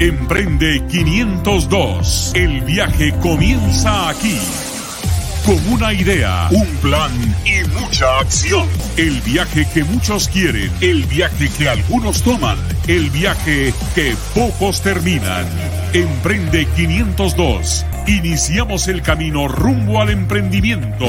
Emprende 502. El viaje comienza aquí. Con una idea, un plan y mucha acción. El viaje que muchos quieren, el viaje que algunos toman, el viaje que pocos terminan. Emprende 502. Iniciamos el camino rumbo al emprendimiento.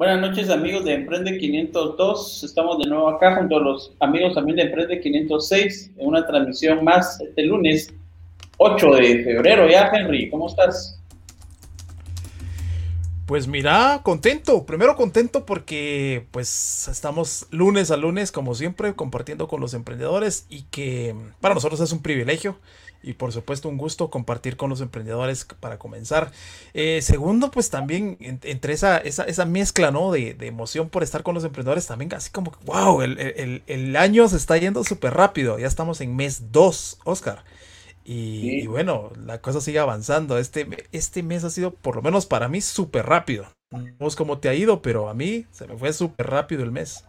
Buenas noches amigos de Emprende 502. Estamos de nuevo acá junto a los amigos también de Emprende 506 en una transmisión más este lunes 8 de febrero. Ya Henry, ¿cómo estás? Pues mira, contento. Primero contento porque pues estamos lunes a lunes como siempre compartiendo con los emprendedores y que para nosotros es un privilegio y por supuesto un gusto compartir con los emprendedores para comenzar. Eh, segundo, pues también entre esa, esa, mezcla ¿no? De, emoción por estar con los emprendedores, también así como, wow, el, año se está yendo súper rápido, ya estamos en mes 2, Oscar. Y, bueno, la cosa sigue avanzando. Este, este mes ha sido, por lo menos para mí, súper rápido. No sé cómo te ha ido, pero a mí se me fue súper rápido el mes.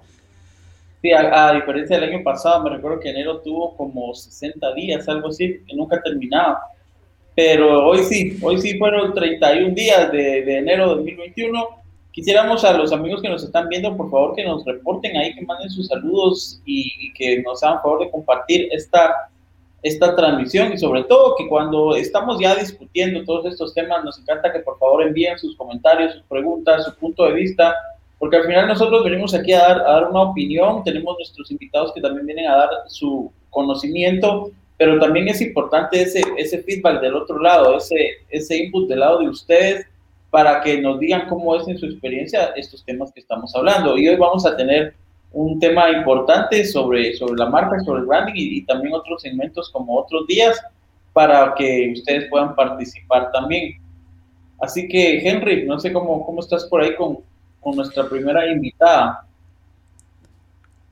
Sí, a, diferencia del año pasado, me recuerdo que enero tuvo como 60 días, algo así, que nunca terminaba. Pero hoy sí, hoy sí fueron 31 días de, de enero de 2021. Quisiéramos a los amigos que nos están viendo, por favor, que nos reporten ahí, que manden sus saludos y, que nos hagan favor de compartir esta, esta transmisión y sobre todo que cuando estamos ya discutiendo todos estos temas, nos encanta que por favor envíen sus comentarios, sus preguntas, su punto de vista porque al final nosotros venimos aquí a dar, a dar una opinión, tenemos nuestros invitados que también vienen a dar su conocimiento, pero también es importante ese, ese feedback del otro lado, ese, ese input del lado de ustedes, para que nos digan cómo es en su experiencia estos temas que estamos hablando. Y hoy vamos a tener un tema importante sobre, sobre la marca, sobre el branding y, y también otros segmentos como otros días para que ustedes puedan participar también. Así que, Henry, no sé cómo, cómo estás por ahí con, con nuestra primera invitada.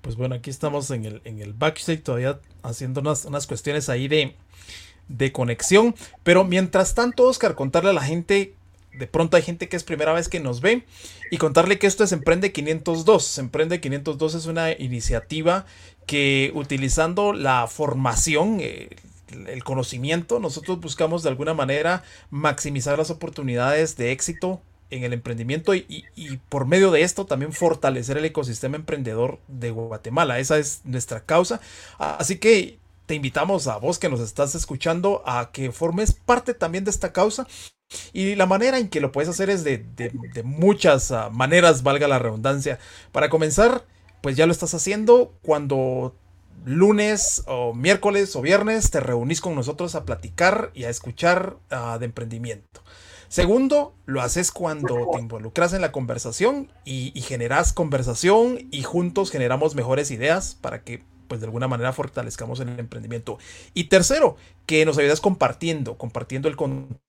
Pues bueno, aquí estamos en el, en el backstage todavía haciendo unas, unas cuestiones ahí de, de conexión. Pero mientras tanto, Oscar, contarle a la gente, de pronto hay gente que es primera vez que nos ve, y contarle que esto es Emprende 502. Emprende 502 es una iniciativa que utilizando la formación, eh, el conocimiento, nosotros buscamos de alguna manera maximizar las oportunidades de éxito en el emprendimiento y, por medio de esto también fortalecer el ecosistema emprendedor de Guatemala. Esa es nuestra causa. Así que te invitamos a vos que nos estás escuchando a que formes parte también de esta causa. Y la manera en que lo puedes hacer es de, muchas ah, maneras, valga la redundancia. Para comenzar, pues ya lo estás haciendo cuando lunes o miércoles o viernes te reunís con nosotros a platicar y a escuchar ah, de emprendimiento. Segundo, lo haces cuando te involucras en la conversación y, generas conversación y juntos generamos mejores ideas para que pues de alguna manera fortalezcamos el emprendimiento. Y tercero, que nos ayudes compartiendo, compartiendo el con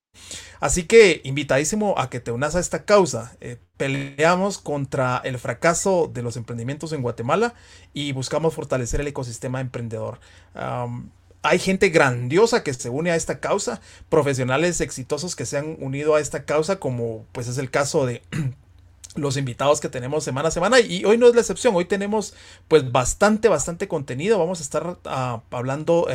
Así que invitadísimo a que te unas a esta causa. Eh, peleamos contra el fracaso de los emprendimientos en Guatemala y buscamos fortalecer el ecosistema emprendedor hay gente grandiosa que se une a esta causa, profesionales exitosos que se han unido a esta causa, como pues es el caso de los invitados que tenemos semana a semana y hoy no es la excepción, hoy tenemos pues bastante, bastante contenido, vamos a estar ah, hablando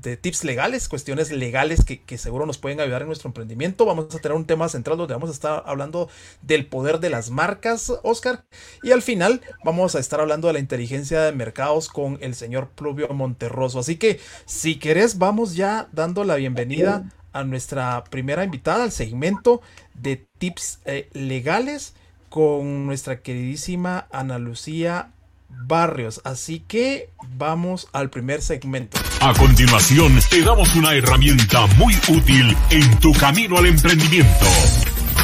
de tips legales, cuestiones legales que, seguro nos pueden ayudar en nuestro emprendimiento, vamos a tener un tema central donde vamos a estar hablando del poder de las marcas, Oscar, y al final vamos a estar hablando de la inteligencia de mercados con el señor Pluvio Monterroso, así que si querés vamos ya dando la bienvenida a nuestra primera invitada al segmento de tips eh, legales con nuestra queridísima Ana Lucía Barrios. Así que vamos al primer segmento. A continuación, te damos una herramienta muy útil en tu camino al emprendimiento.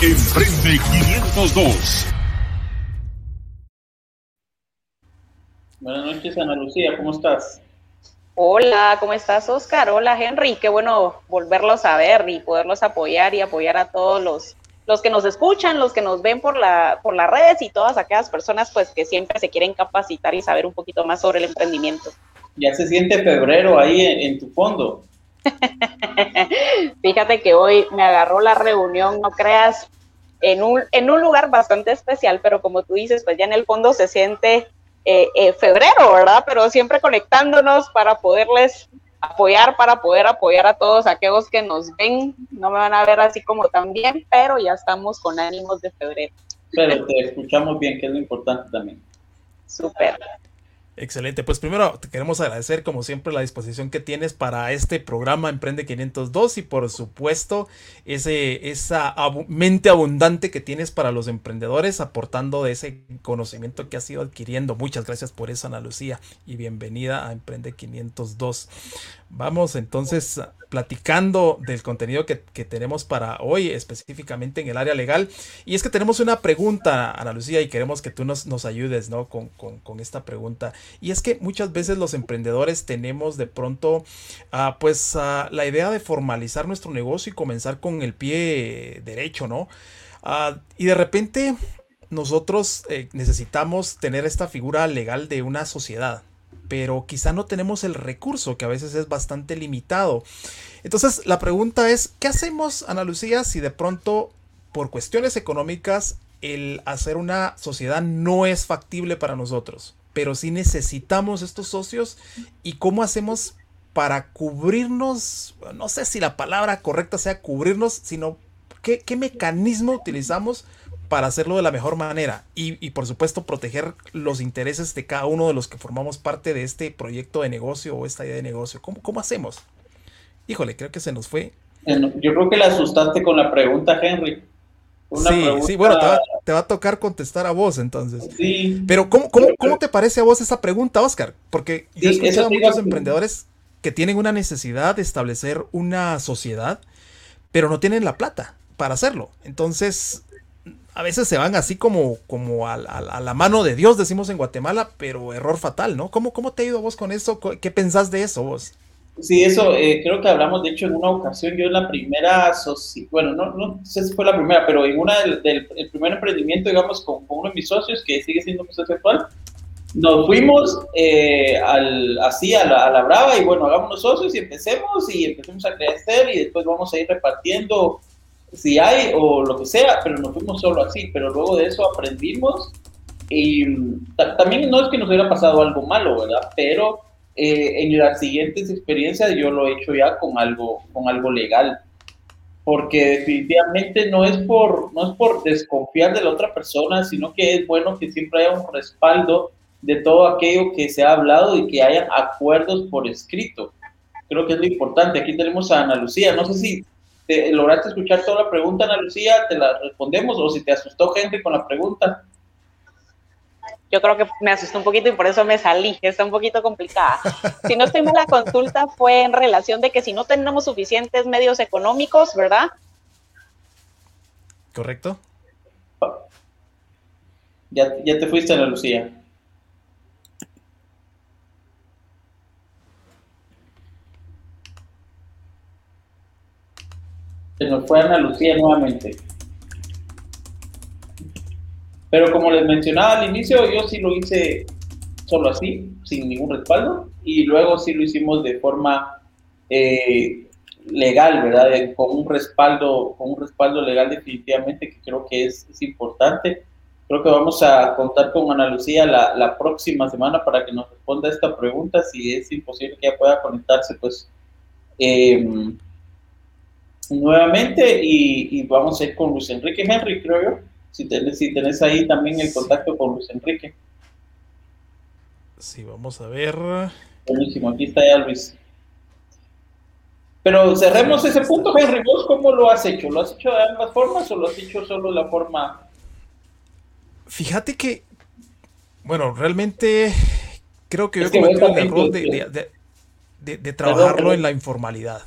Emprende 502. Buenas noches, Ana Lucía, ¿cómo estás? Hola, ¿cómo estás, Oscar? Hola, Henry. Qué bueno volverlos a ver y poderlos apoyar y apoyar a todos los los que nos escuchan, los que nos ven por, la, por las redes y todas aquellas personas pues que siempre se quieren capacitar y saber un poquito más sobre el emprendimiento. Ya se siente febrero ahí en, tu fondo. Fíjate que hoy me agarró la reunión, no creas, en un, en un lugar bastante especial, pero como tú dices, pues ya en el fondo se siente eh, eh, febrero, ¿verdad? Pero siempre conectándonos para poderles apoyar, para poder apoyar a todos aquellos que nos ven. No me van a ver así como también, pero ya estamos con ánimos de febrero. Pero te escuchamos bien, que es lo importante también. Súper. Excelente, pues primero te queremos agradecer como siempre la disposición que tienes para este programa Emprende 502 y por supuesto ese, esa mente abundante que tienes para los emprendedores aportando de ese conocimiento que has ido adquiriendo. Muchas gracias por eso Ana Lucía y bienvenida a Emprende 502. Vamos entonces platicando del contenido que, tenemos para hoy, específicamente en el área legal. Y es que tenemos una pregunta, Ana Lucía, y queremos que tú nos, nos ayudes ¿no? con, esta pregunta. Y es que muchas veces los emprendedores tenemos de pronto uh, pues uh, la idea de formalizar nuestro negocio y comenzar con el pie derecho, ¿no? Uh, y de repente nosotros eh, necesitamos tener esta figura legal de una sociedad pero quizá no tenemos el recurso que a veces es bastante limitado. Entonces la pregunta es, ¿qué hacemos, Ana Lucía, si de pronto por cuestiones económicas el hacer una sociedad no es factible para nosotros? Pero sí necesitamos estos socios y cómo hacemos para cubrirnos, no sé si la palabra correcta sea cubrirnos, sino qué, qué mecanismo utilizamos para hacerlo de la mejor manera y, por supuesto proteger los intereses de cada uno de los que formamos parte de este proyecto de negocio o esta idea de negocio. ¿Cómo, cómo hacemos? Híjole, creo que se nos fue. Yo creo que le asustaste con la pregunta, Henry. sí, sí, bueno, te va, a tocar contestar a vos entonces. Sí. Pero ¿cómo, cómo, cómo te parece a vos esa pregunta, Oscar? Porque yo he escuchado a muchos emprendedores que tienen una necesidad de establecer una sociedad, pero no tienen la plata para hacerlo. Entonces, a veces se van así como, como a, la mano de Dios, decimos en Guatemala, pero error fatal, ¿no? ¿Cómo, cómo te ha ido vos con eso? ¿Qué pensás de eso vos? Sí, eso eh, creo que hablamos, de hecho, en una ocasión, yo en la primera, bueno, no, no, sé si fue la primera, pero en una del, primer emprendimiento, digamos, con, uno de mis socios, que sigue siendo mi socio actual, nos fuimos eh, al, así a la, a la brava y bueno, hagamos los socios y empecemos y empecemos a crecer y después vamos a ir repartiendo si hay o lo que sea, pero nos fuimos solo así, pero luego de eso aprendimos y también no es que nos hubiera pasado algo malo, ¿verdad? Pero eh, en las siguientes experiencias yo lo he hecho ya con algo, con algo legal, porque definitivamente no es por, no es por desconfiar de la otra persona, sino que es bueno que siempre haya un respaldo de todo aquello que se ha hablado y que haya acuerdos por escrito. Creo que es lo importante. Aquí tenemos a Ana Lucía. No sé si lograste escuchar toda la pregunta, Ana Lucía, te la respondemos, o si te asustó gente con la pregunta. Yo creo que me asustó un poquito y por eso me salí, está un poquito complicada. Si no estoy mal, la consulta fue en relación de que si no tenemos suficientes medios económicos, ¿verdad? Correcto. Ya, ya te fuiste, Ana Lucía. Se nos fue Ana Lucía nuevamente. Pero como les mencionaba al inicio, yo sí lo hice solo así, sin ningún respaldo, y luego sí lo hicimos de forma eh, legal, ¿verdad? con un respaldo, con un respaldo legal definitivamente que creo que es, importante. Creo que vamos a contar con Ana Lucía la, la, próxima semana para que nos responda esta pregunta. Si es imposible que ella pueda conectarse, pues eh, nuevamente y, vamos a ir con Luis Enrique Henry, creo yo. Si tenés, si tenés ahí también el contacto con Luis Enrique. Sí, vamos a ver. Buenísimo, aquí está ya Luis. Pero cerremos ese punto, Henry. ¿Vos cómo lo has hecho? ¿Lo has hecho de ambas formas o lo has hecho solo de la forma? Fíjate que, bueno, realmente creo que yo cometí el error de, de trabajarlo en la informalidad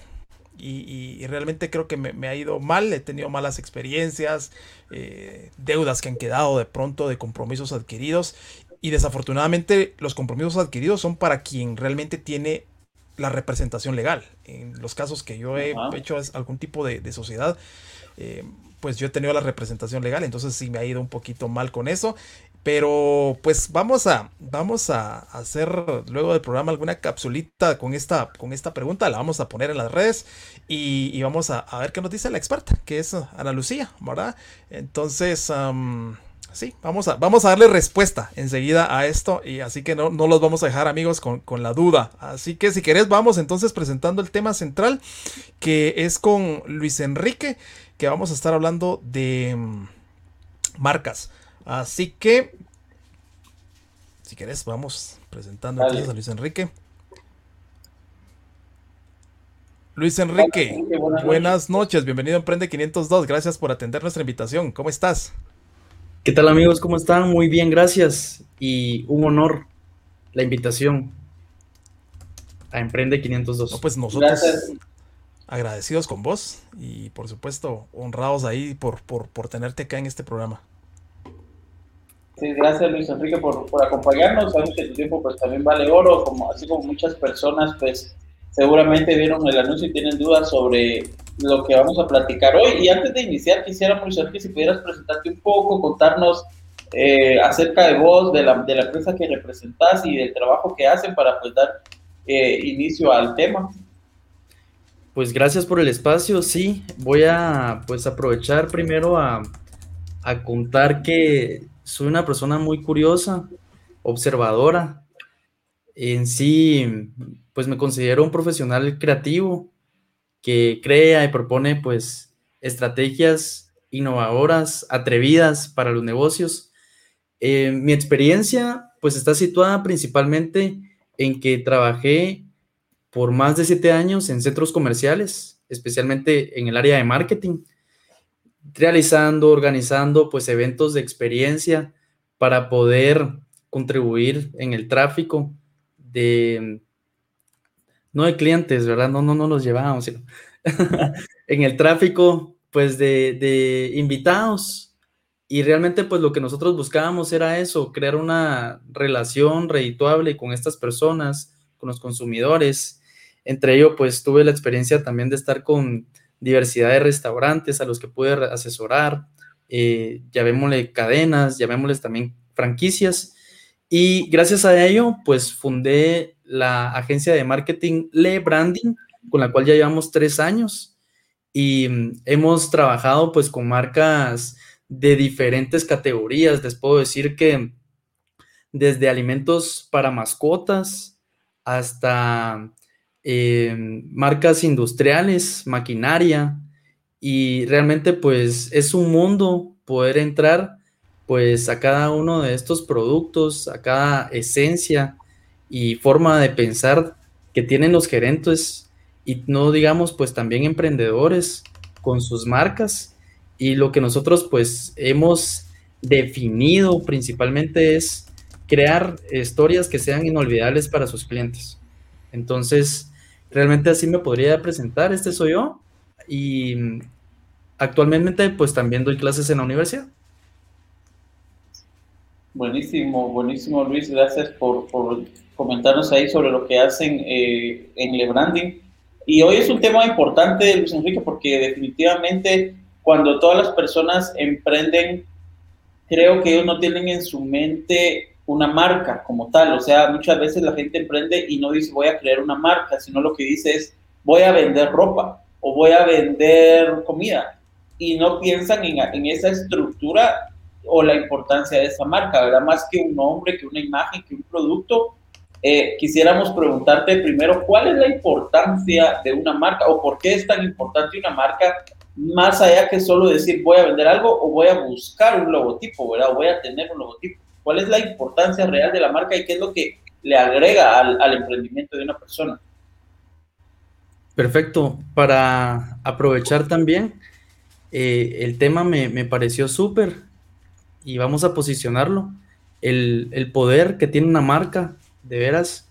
y, realmente creo que me, ha ido mal, he tenido malas experiencias, eh, deudas que han quedado de pronto de compromisos adquiridos y desafortunadamente los compromisos adquiridos son para quien realmente tiene la representación legal. En los casos que yo he hecho algún tipo de, sociedad, eh, pues yo he tenido la representación legal, entonces sí me ha ido un poquito mal con eso. Pero pues vamos a, vamos a hacer luego del programa alguna capsulita con esta, con esta pregunta, la vamos a poner en las redes y, vamos a, ver qué nos dice la experta, que es Ana Lucía, ¿verdad? Entonces, sí, vamos a, vamos a darle respuesta enseguida a esto y así que no, no los vamos a dejar amigos con, con la duda. Así que si querés vamos entonces presentando el tema central que es con Luis Enrique, que vamos a estar hablando de mm, marcas. Así que, si querés, vamos presentando a Luis Enrique. Luis Enrique, buenas, noches. bienvenido a Emprende 502, gracias por atender nuestra invitación, ¿cómo estás? ¿Qué tal amigos? ¿Cómo están? Muy bien, gracias y un honor la invitación a Emprende 502. pues nosotros agradecidos con vos y por supuesto honrados ahí por, por, por tenerte acá en este programa. Gracias Luis Enrique por, por acompañarnos. Sabemos que tu tiempo pues también vale oro, como así como muchas personas pues seguramente vieron el anuncio y tienen dudas sobre lo que vamos a platicar hoy. Y antes de iniciar, quisiera, Luis Enrique, si pudieras presentarte un poco, contarnos eh, acerca de vos, de la, de la empresa que representás y del trabajo que hacen para pues dar eh, inicio al tema. Pues gracias por el espacio, sí, voy a pues aprovechar primero a, a contar que soy una persona muy curiosa, observadora. En sí, pues me considero un profesional creativo que crea y propone pues estrategias innovadoras, atrevidas para los negocios. Eh, mi experiencia pues está situada principalmente en que trabajé por más de siete años en centros comerciales, especialmente en el área de marketing realizando, organizando pues eventos de experiencia para poder contribuir en el tráfico de, no de clientes, ¿verdad? No, no, no los llevábamos, en el tráfico pues de, de invitados. Y realmente pues lo que nosotros buscábamos era eso, crear una relación redituable con estas personas, con los consumidores. Entre ello pues tuve la experiencia también de estar con diversidad de restaurantes a los que pude asesorar, eh, llamémosle cadenas, llamémosles también franquicias. Y gracias a ello, pues fundé la agencia de marketing Le Branding, con la cual ya llevamos tres años. Y mm, hemos trabajado pues con marcas de diferentes categorías. Les puedo decir que desde alimentos para mascotas hasta eh, marcas industriales, maquinaria, y realmente pues es un mundo poder entrar pues a cada uno de estos productos, a cada esencia y forma de pensar que tienen los gerentes y no digamos pues también emprendedores con sus marcas y lo que nosotros pues hemos definido principalmente es crear historias que sean inolvidables para sus clientes. Entonces, realmente así me podría presentar, este soy yo y actualmente pues también doy clases en la universidad. Buenísimo, buenísimo Luis, gracias por, comentarnos ahí sobre lo que hacen eh, en LeBranding. Y hoy es un tema importante, Luis Enrique, porque definitivamente cuando todas las personas emprenden, creo que ellos no tienen en su mente una marca como tal. O sea, muchas veces la gente emprende y no dice voy a crear una marca, sino lo que dice es voy a vender ropa o voy a vender comida. Y no piensan en, esa estructura o la importancia de esa marca, ¿verdad? Más que un nombre, que una imagen, que un producto. Eh, quisiéramos preguntarte primero, ¿cuál es la importancia de una marca o por qué es tan importante una marca más allá que solo decir voy a vender algo o voy a buscar un logotipo, ¿verdad? O voy a tener un logotipo cuál es la importancia real de la marca y qué es lo que le agrega al, emprendimiento de una persona. Perfecto. Para aprovechar también, eh, el tema me, pareció súper y vamos a posicionarlo. El, el, poder que tiene una marca, de veras,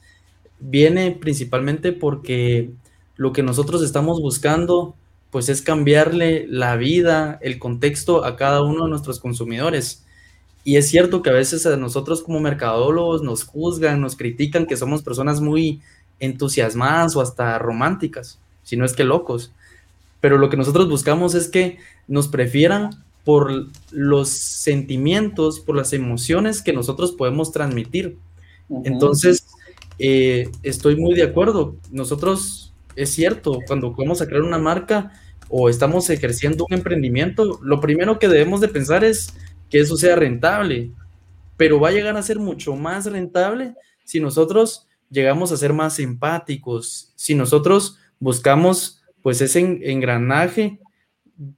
viene principalmente porque lo que nosotros estamos buscando, pues es cambiarle la vida, el contexto a cada uno de nuestros consumidores. Y es cierto que a veces a nosotros como mercadólogos nos juzgan, nos critican que somos personas muy entusiasmadas o hasta románticas, si no es que locos. Pero lo que nosotros buscamos es que nos prefieran por los sentimientos, por las emociones que nosotros podemos transmitir. Entonces, eh, estoy muy de acuerdo. Nosotros, es cierto, cuando vamos a crear una marca o estamos ejerciendo un emprendimiento, lo primero que debemos de pensar es que eso sea rentable, pero va a llegar a ser mucho más rentable si nosotros llegamos a ser más empáticos, si nosotros buscamos pues ese engranaje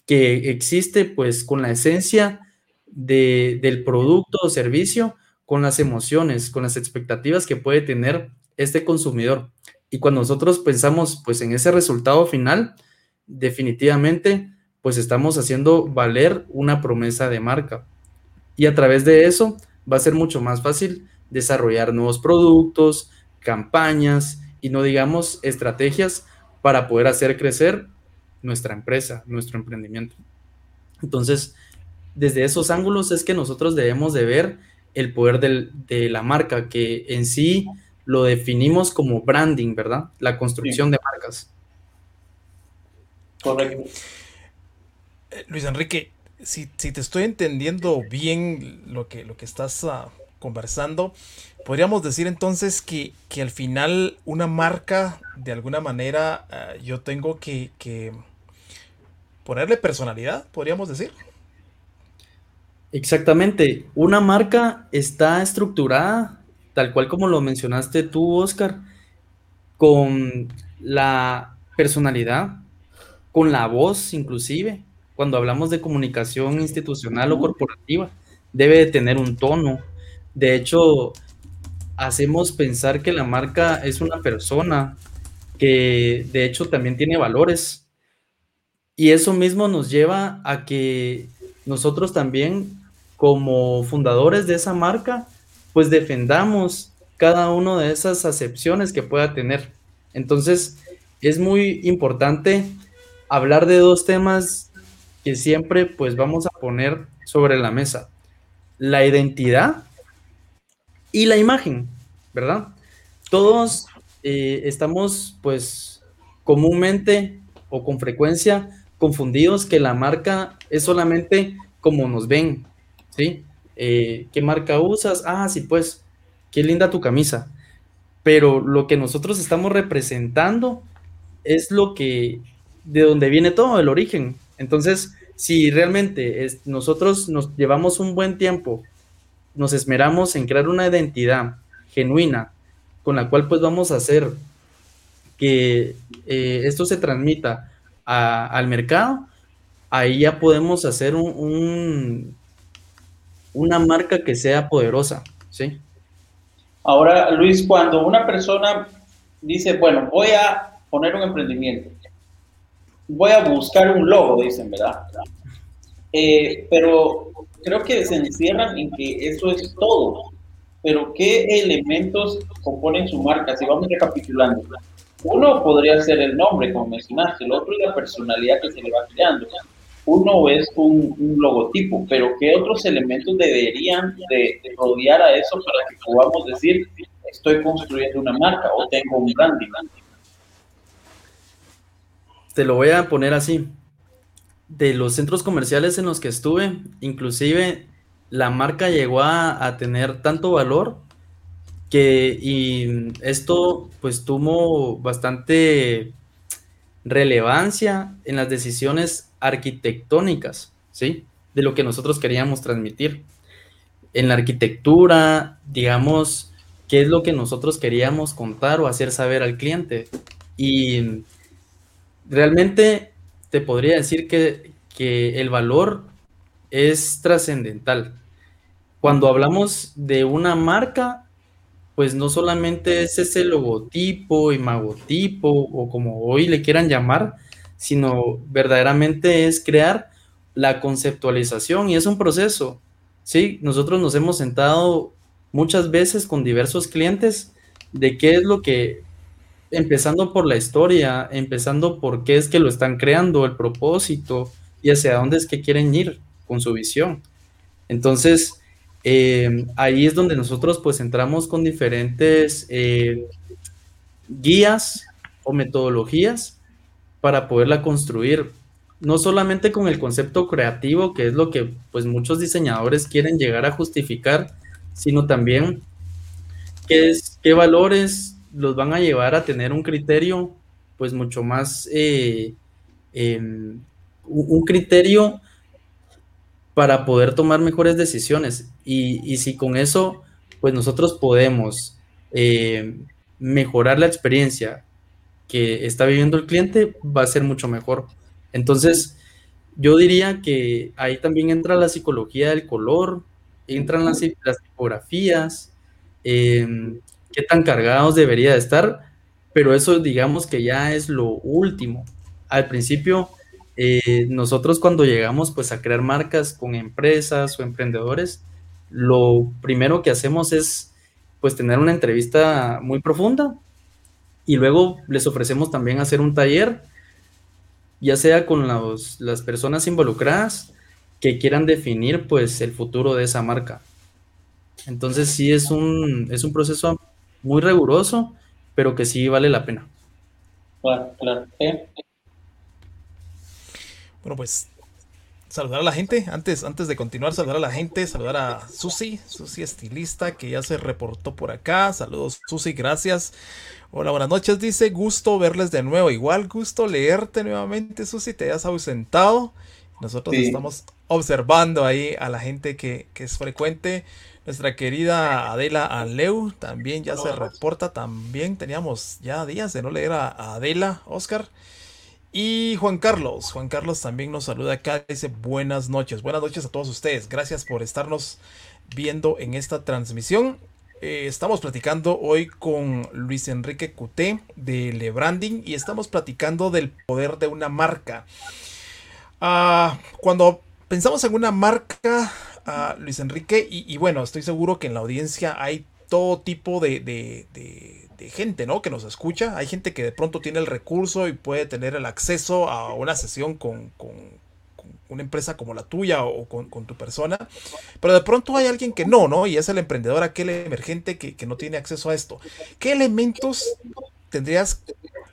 que existe pues con la esencia del producto o servicio, con las emociones, con las expectativas que puede tener este consumidor. Y cuando nosotros pensamos pues en ese resultado final, definitivamente pues estamos haciendo valer una promesa de marca. Y a través de eso va a ser mucho más fácil desarrollar nuevos productos, campañas y no digamos estrategias para poder hacer crecer nuestra empresa, nuestro emprendimiento. Entonces, desde esos ángulos es que nosotros debemos de ver el poder de la marca, que en sí lo definimos como branding, ¿verdad? La construcción de marcas. Correcto. Eh, Luis Enrique, si, te estoy entendiendo bien lo que, lo que estás ah, conversando, podríamos decir entonces que, al final una marca, de alguna manera, ah, yo tengo que, que ponerle personalidad, podríamos decir. Exactamente. Una marca está estructurada, tal cual como lo mencionaste tú, Oscar, con la personalidad, con la voz inclusive. Cuando hablamos de comunicación institucional o corporativa, debe de tener un tono. De hecho, hacemos pensar que la marca es una persona que de hecho también tiene valores. Y eso mismo nos lleva a que nosotros también, como fundadores de esa marca, pues defendamos cada una de esas acepciones que pueda tener. Entonces, es muy importante hablar de dos temas que siempre pues vamos a poner sobre la mesa. La identidad y la imagen, ¿verdad? Todos eh, estamos pues comúnmente o con frecuencia confundidos que la marca es solamente como nos ven, ¿sí? Eh, ¿Qué marca usas? Ah, sí, pues, qué linda tu camisa. Pero lo que nosotros estamos representando es lo que, de donde viene todo, el origen. Entonces, si realmente nosotros nos llevamos un buen tiempo, nos esmeramos en crear una identidad genuina con la cual pues vamos a hacer que eh, esto se transmita al mercado, ahí ya podemos hacer un, una marca que sea poderosa, ¿sí? Ahora, Luis, cuando una persona dice, bueno, voy a poner un emprendimiento, voy a buscar un logo, dicen, ¿verdad? Eh, pero creo que se encierran en que eso es todo. Pero ¿qué elementos componen su marca? Si vamos recapitulando. Uno podría ser el nombre, como mencionaste, el otro es la personalidad que se le va creando. Uno es un, logotipo, pero ¿qué otros elementos deberían de, rodear a eso para que podamos decir, estoy construyendo una marca o tengo un branding? Te lo voy a poner así. De los centros comerciales en los que estuve, inclusive la marca llegó a tener tanto valor que y esto pues tuvo bastante relevancia en las decisiones arquitectónicas, ¿sí? De lo que nosotros queríamos transmitir. En la arquitectura, digamos, qué es lo que nosotros queríamos contar o hacer saber al cliente. Y realmente te podría decir que, que el valor es trascendental. Cuando hablamos de una marca, pues no solamente es ese logotipo, imagotipo o como hoy le quieran llamar, sino verdaderamente es crear la conceptualización y es un proceso. Sí, nosotros nos hemos sentado muchas veces con diversos clientes de qué es lo que, empezando por la historia, empezando por qué es que lo están creando, el propósito y hacia dónde es que quieren ir con su visión. Entonces, eh, ahí es donde nosotros pues entramos con diferentes eh, guías o metodologías para poderla construir. no solamente con el concepto creativo, que es lo que pues muchos diseñadores quieren llegar a justificar, sino también qué, es, qué valores los van a llevar a tener un criterio pues mucho más, eh, em, un criterio para poder tomar mejores decisiones. Y, si con eso, pues nosotros podemos eh, mejorar la experiencia que está viviendo el cliente, va a ser mucho mejor. Entonces, yo diría que ahí también entra la psicología del color, entran las, las tipografías, em, qué tan cargados debería de estar, pero eso digamos que ya es lo último. Al principio, eh, nosotros cuando llegamos pues a crear marcas con empresas o emprendedores, lo primero que hacemos es pues tener una entrevista muy profunda y luego les ofrecemos también hacer un taller ya sea con las personas involucradas que quieran definir pues el futuro de esa marca. Entonces sí es un, es un proceso muy riguroso, pero que sí vale la pena. Claro, claro. Bueno, pues saludar a la gente, antes, antes de continuar, saludar a la gente, saludar a Susi, Susi estilista, que ya se reportó por acá. Saludos, Susi, gracias. Hola, buenas noches, dice, gusto verles de nuevo. Igual gusto leerte nuevamente, Susi, te hayas ausentado. Nosotros estamos observando ahí a la gente que, es frecuente. Nuestra querida Adela Aleu también ya se reporta. También teníamos ya días de no leer a, Adela, Oscar. Y Juan Carlos, Juan Carlos también nos saluda acá, dice buenas noches, buenas noches a todos ustedes, gracias por estarnos viendo en esta transmisión. Eh, estamos platicando hoy con Luis Enrique Cuté de Lebranding y estamos platicando del poder de una marca. Ah, cuando pensamos en una marca, ah, Luis Enrique, y, bueno, estoy seguro que en la audiencia hay todo tipo de, gente, ¿no? Que nos escucha. Hay gente que de pronto tiene el recurso y puede tener el acceso a una sesión con una empresa como la tuya o con, tu persona, pero de pronto hay alguien que no, ¿no? Y es el emprendedor, aquel emergente que, que no tiene acceso a esto. ¿Qué elementos tendrías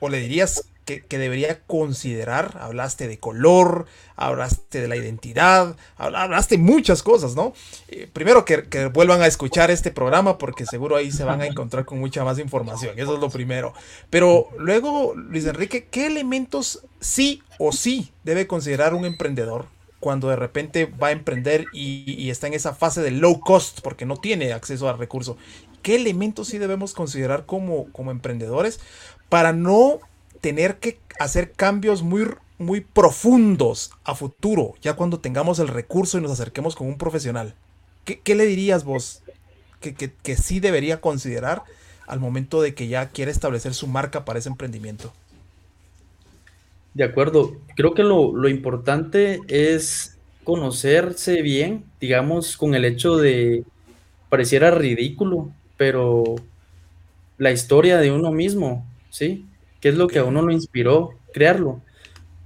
o le dirías que, debería considerar. Hablaste de color, hablaste de la identidad, hablaste muchas cosas, ¿no? Eh, primero que, vuelvan a escuchar este programa porque seguro ahí se van a encontrar con mucha más información. Eso es lo primero. Pero luego, Luis Enrique, ¿qué elementos sí o sí debe considerar un emprendedor? cuando de repente va a emprender y, está en esa fase de low cost porque no tiene acceso al recurso. ¿Qué elementos sí debemos considerar como, como emprendedores para no tener que hacer cambios muy, muy profundos a futuro, ya cuando tengamos el recurso y nos acerquemos con un profesional. ¿Qué, le dirías vos que, que, sí debería considerar al momento de que ya quiere establecer su marca para ese emprendimiento? De acuerdo, creo que lo, lo importante es conocerse bien, digamos, con el hecho de, pareciera ridículo, pero la historia de uno mismo, ¿sí? ¿Qué es lo que a uno lo inspiró crearlo?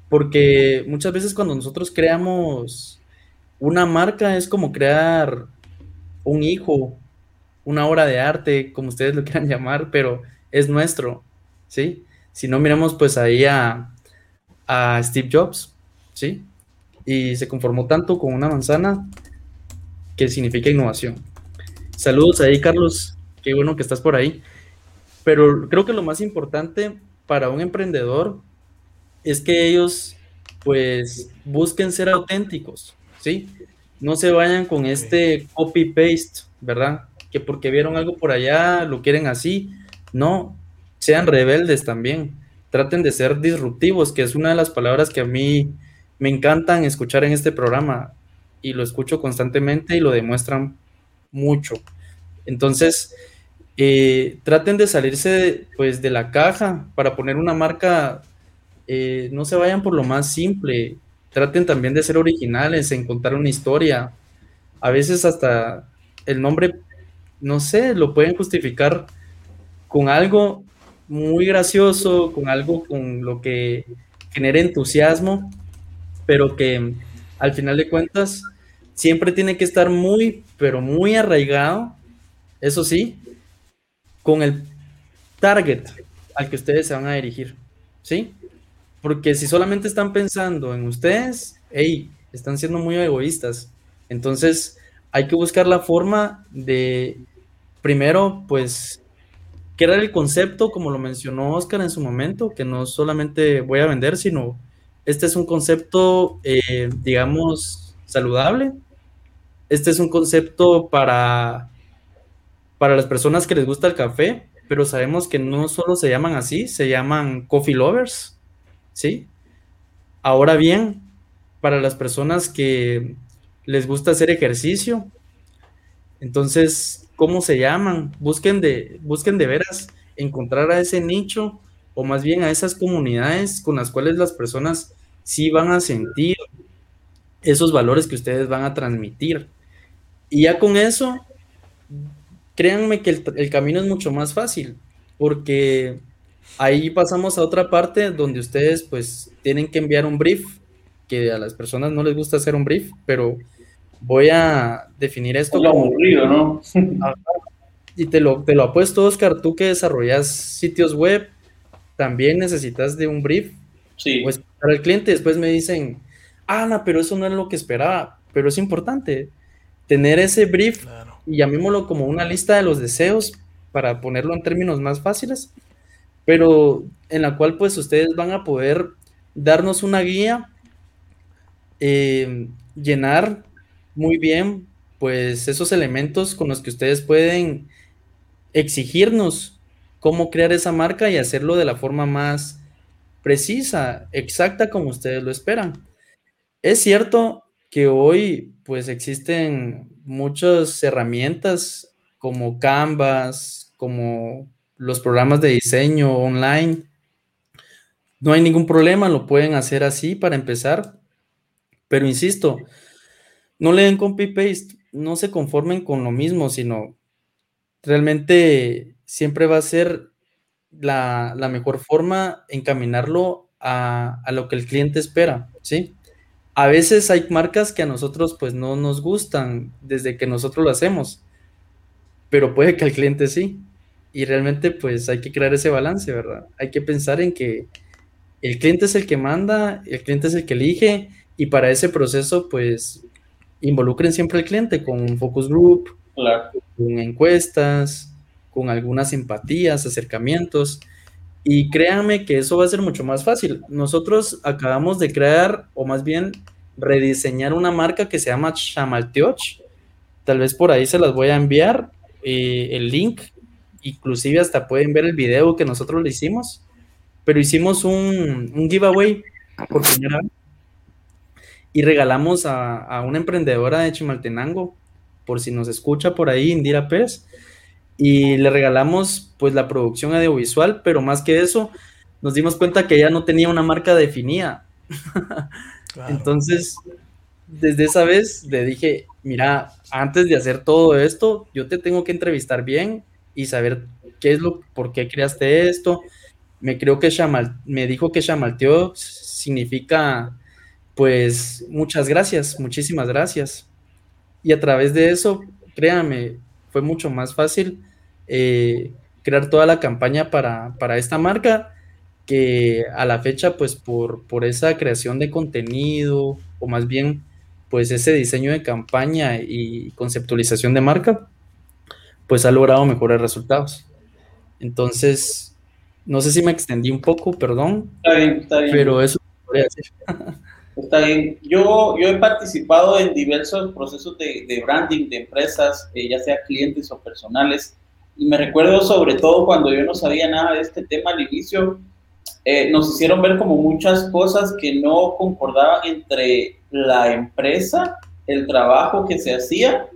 Porque muchas veces cuando nosotros creamos una marca es como crear un hijo, una obra de arte, como ustedes lo quieran llamar, pero es nuestro, ¿sí? Si no miramos pues ahí a, a Steve Jobs, ¿sí? Y se conformó tanto con una manzana que significa innovación. Saludos ahí, Carlos, qué bueno que estás por ahí. Pero creo que lo más importante para un emprendedor es que ellos pues busquen ser auténticos, ¿sí? No se vayan con este copy-paste, ¿verdad? Que porque vieron algo por allá, lo quieren así. No, sean rebeldes también. Traten de ser disruptivos, que es una de las palabras que a mí me encantan escuchar en este programa y lo escucho constantemente y lo demuestran mucho. Entonces, eh, traten de salirse pues de la caja para poner una marca, eh, no se vayan por lo más simple, traten también de ser originales, en contar una historia. A veces hasta el nombre, no sé, lo pueden justificar con algo muy gracioso, con algo con lo que genere entusiasmo, pero que al final de cuentas siempre tiene que estar muy, pero muy arraigado, eso sí, con el target al que ustedes se van a dirigir, ¿sí? Porque si solamente están pensando en ustedes, hey, están siendo muy egoístas. Entonces, hay que buscar la forma de, primero, pues, crear el concepto, como lo mencionó Oscar en su momento, que no solamente voy a vender, sino este es un concepto, eh, digamos, saludable. Este es un concepto para, para las personas que les gusta el café, pero sabemos que no solo se llaman así, se llaman coffee lovers, ¿sí? Ahora bien, para las personas que les gusta hacer ejercicio, entonces, ¿cómo se llaman? Busquen de, busquen de veras encontrar a ese nicho o más bien a esas comunidades con las cuales las personas sí van a sentir esos valores que ustedes van a transmitir. Y ya con eso, créanme que el, camino es mucho más fácil, porque ahí pasamos a otra parte donde ustedes pues tienen que enviar un brief, que a las personas no les gusta hacer un brief, pero voy a definir esto como... aburrido, ¿no? y te lo, te lo apuesto, Oscar, tú que desarrollas sitios web, también necesitas de un brief. Sí. Pues para el cliente después me dicen, Ana, pero eso no es lo que esperaba, pero es importante tener ese brief y llamémoslo como una lista de los deseos para ponerlo en términos más fáciles, pero en la cual pues ustedes van a poder darnos una guía, eh, llenar muy bien pues esos elementos con los que ustedes pueden exigirnos cómo crear esa marca y hacerlo de la forma más precisa, exacta como ustedes lo esperan. Es cierto que hoy pues existen muchas herramientas como Canvas, como los programas de diseño online. No hay ningún problema, lo pueden hacer así para empezar. Pero insisto, no leen copy-paste, no se conformen con lo mismo, sino realmente siempre va a ser la, mejor forma encaminarlo a, a, lo que el cliente espera, ¿sí? A veces hay marcas que a nosotros pues no nos gustan desde que nosotros lo hacemos, pero puede que al cliente sí. Y realmente pues hay que crear ese balance, ¿verdad? Hay que pensar en que el cliente es el que manda, el cliente es el que elige y para ese proceso pues involucren siempre al cliente con un focus group, con encuestas, con algunas empatías, acercamientos. Y créanme que eso va a ser mucho más fácil. Nosotros acabamos de crear, o más bien rediseñar una marca que se llama Chamalteoch. Tal vez por ahí se las voy a enviar eh, el link. Inclusive hasta pueden ver el video que nosotros le hicimos. Pero hicimos un, giveaway por. Y regalamos a, a una emprendedora de Chimaltenango, por si nos escucha por ahí, Indira Pérez y le regalamos pues la producción audiovisual, pero más que eso, nos dimos cuenta que ella no tenía una marca definida. Entonces, desde esa vez le dije, mira, antes de hacer todo esto, yo te tengo que entrevistar bien y saber qué es lo, por qué creaste esto. Me creo que Shamal, me dijo que Shamalteo significa, pues, muchas gracias, muchísimas gracias. Y a través de eso, créame, fue mucho más fácil eh, crear toda la campaña para, esta marca que a la fecha, pues por, por esa creación de contenido o más bien pues ese diseño de campaña y conceptualización de marca, pues ha logrado mejores resultados. Entonces, no sé si me extendí un poco, perdón. Está bien, está bien. Pero eso podría decir. Está bien. Yo, yo he participado en diversos procesos de, branding de empresas, eh, ya sea clientes o personales, y me recuerdo sobre todo cuando yo no sabía nada de este tema al inicio, eh, nos hicieron ver como muchas cosas que no concordaban entre la empresa, el trabajo que se hacía,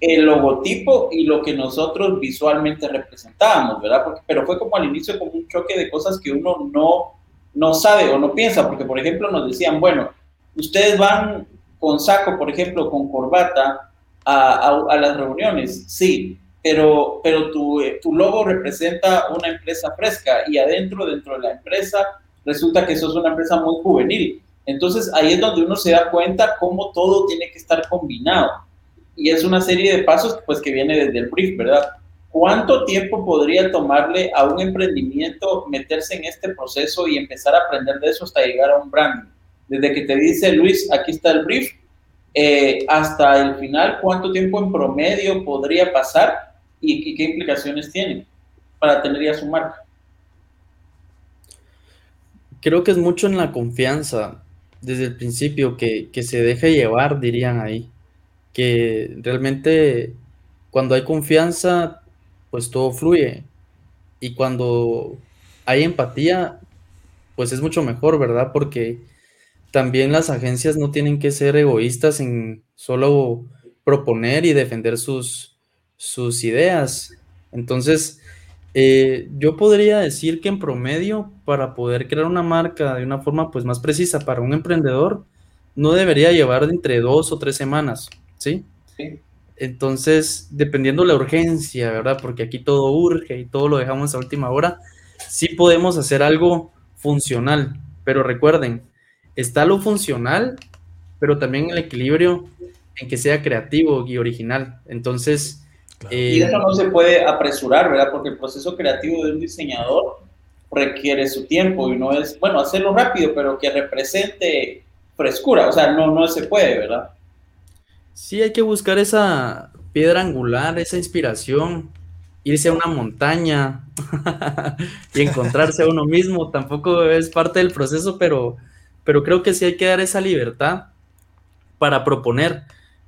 el logotipo y lo que nosotros visualmente representábamos, ¿verdad? Pero fue como al inicio como un choque de cosas que uno no no sabe o no piensa, porque por ejemplo nos decían, bueno, ustedes van con saco, por ejemplo, con corbata a, a, las reuniones, sí, pero, pero tu, eh, tu, logo representa una empresa fresca y adentro, dentro de la empresa, resulta que eso es una empresa muy juvenil. Entonces ahí es donde uno se da cuenta cómo todo tiene que estar combinado. Y es una serie de pasos pues, que viene desde el brief, ¿verdad? ¿Cuánto tiempo podría tomarle a un emprendimiento meterse en este proceso y empezar a aprender de eso hasta llegar a un branding? Desde que te dice Luis, aquí está el brief, eh, hasta el final, ¿cuánto tiempo en promedio podría pasar y, qué implicaciones tiene para tener ya su marca? Creo que es mucho en la confianza desde el principio, que, que se deje llevar, dirían ahí, que realmente cuando hay confianza pues todo fluye. Y cuando hay empatía, pues es mucho mejor, ¿verdad? Porque también las agencias no tienen que ser egoístas en solo proponer y defender sus, sus ideas. Entonces, eh, yo podría decir que en promedio, para poder crear una marca de una forma pues más precisa para un emprendedor, no debería llevar entre dos o tres semanas, ¿sí? Sí. Entonces, dependiendo la urgencia, ¿verdad? Porque aquí todo urge y todo lo dejamos a última hora, sí podemos hacer algo funcional. Pero recuerden, está lo funcional, pero también el equilibrio en que sea creativo y original. Entonces... Eh, y eso no se puede apresurar, ¿verdad? Porque el proceso creativo de un diseñador requiere su tiempo y no es, bueno, hacerlo rápido, pero que represente frescura. O sea, no, no se puede, ¿verdad? Sí, hay que buscar esa piedra angular, esa inspiración, irse a una montaña y encontrarse a uno mismo. Tampoco es parte del proceso, pero, pero creo que sí hay que dar esa libertad para proponer.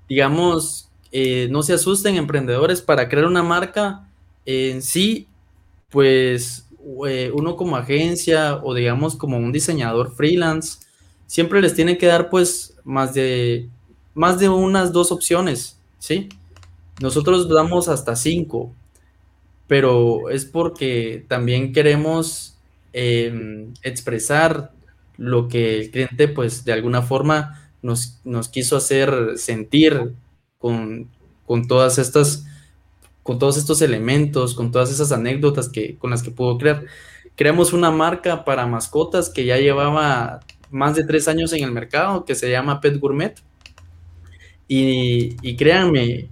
Digamos, eh, no se asusten emprendedores para crear una marca en sí, pues eh, uno como agencia o digamos como un diseñador freelance, siempre les tiene que dar pues más de más de unas dos opciones, ¿sí? Nosotros damos hasta cinco, pero es porque también queremos em, expresar lo que el cliente, pues, de alguna forma nos, nos quiso hacer sentir con, todas estas, con todos estos elementos, con todas esas anécdotas que, con las que pudo crear. Creamos una marca para mascotas que ya llevaba más de tres años en el mercado, que se llama Pet Gourmet y, créanme,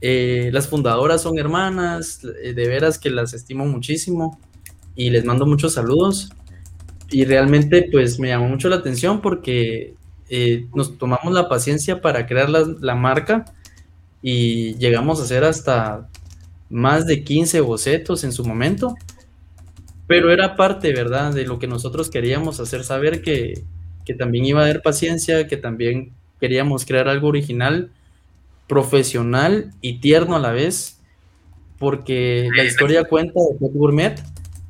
eh, las fundadoras son hermanas, eh, de veras que las estimo muchísimo y les mando muchos saludos. Y realmente pues me llamó mucho la atención porque eh, nos tomamos la paciencia para crear la, la, marca y llegamos a hacer hasta más de 15 bocetos en su momento. Pero era parte, ¿verdad?, de lo que nosotros queríamos hacer saber que, que también iba a haber paciencia, que también queríamos crear algo original, profesional y tierno a la vez, porque la historia cuenta de Pet Gourmet,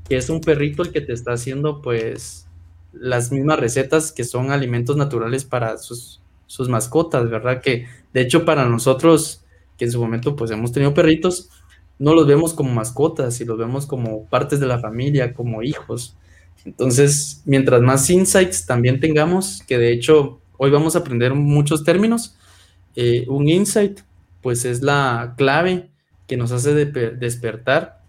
que es un perrito el que te está haciendo pues las mismas recetas que son alimentos naturales para sus, sus mascotas, ¿verdad? Que de hecho para nosotros, que en su momento pues hemos tenido perritos, no los vemos como mascotas y los vemos como partes de la familia, como hijos. Entonces, mientras más insights también tengamos, que de hecho Hoy vamos a aprender muchos términos. Eh, un insight, pues es la clave que nos hace despertar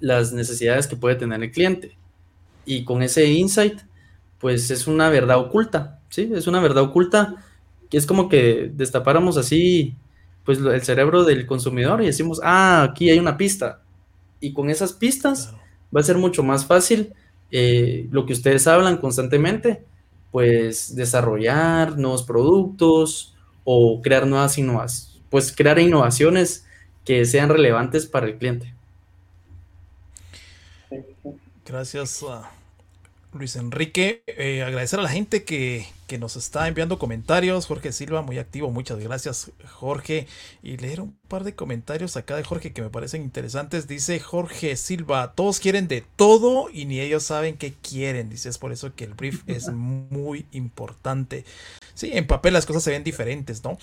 las necesidades que puede tener el cliente. Y con ese insight, pues es una verdad oculta, ¿sí? Es una verdad oculta que es como que destapáramos así, pues el cerebro del consumidor y decimos, ah, aquí hay una pista. Y con esas pistas va a ser mucho más fácil eh, lo que ustedes hablan constantemente, pues desarrollar nuevos productos o crear nuevas innovaciones, pues crear innovaciones que sean relevantes para el cliente. Gracias, Luis Enrique. Eh, agradecer a la gente que, nos está enviando comentarios. Jorge Silva, muy activo. Muchas gracias, Jorge. Y leer un par de comentarios acá de Jorge que me parecen interesantes. Dice Jorge Silva, todos quieren de todo y ni ellos saben qué quieren. Dice, es por eso que el brief es muy importante. Sí, en papel las cosas se ven diferentes, ¿no?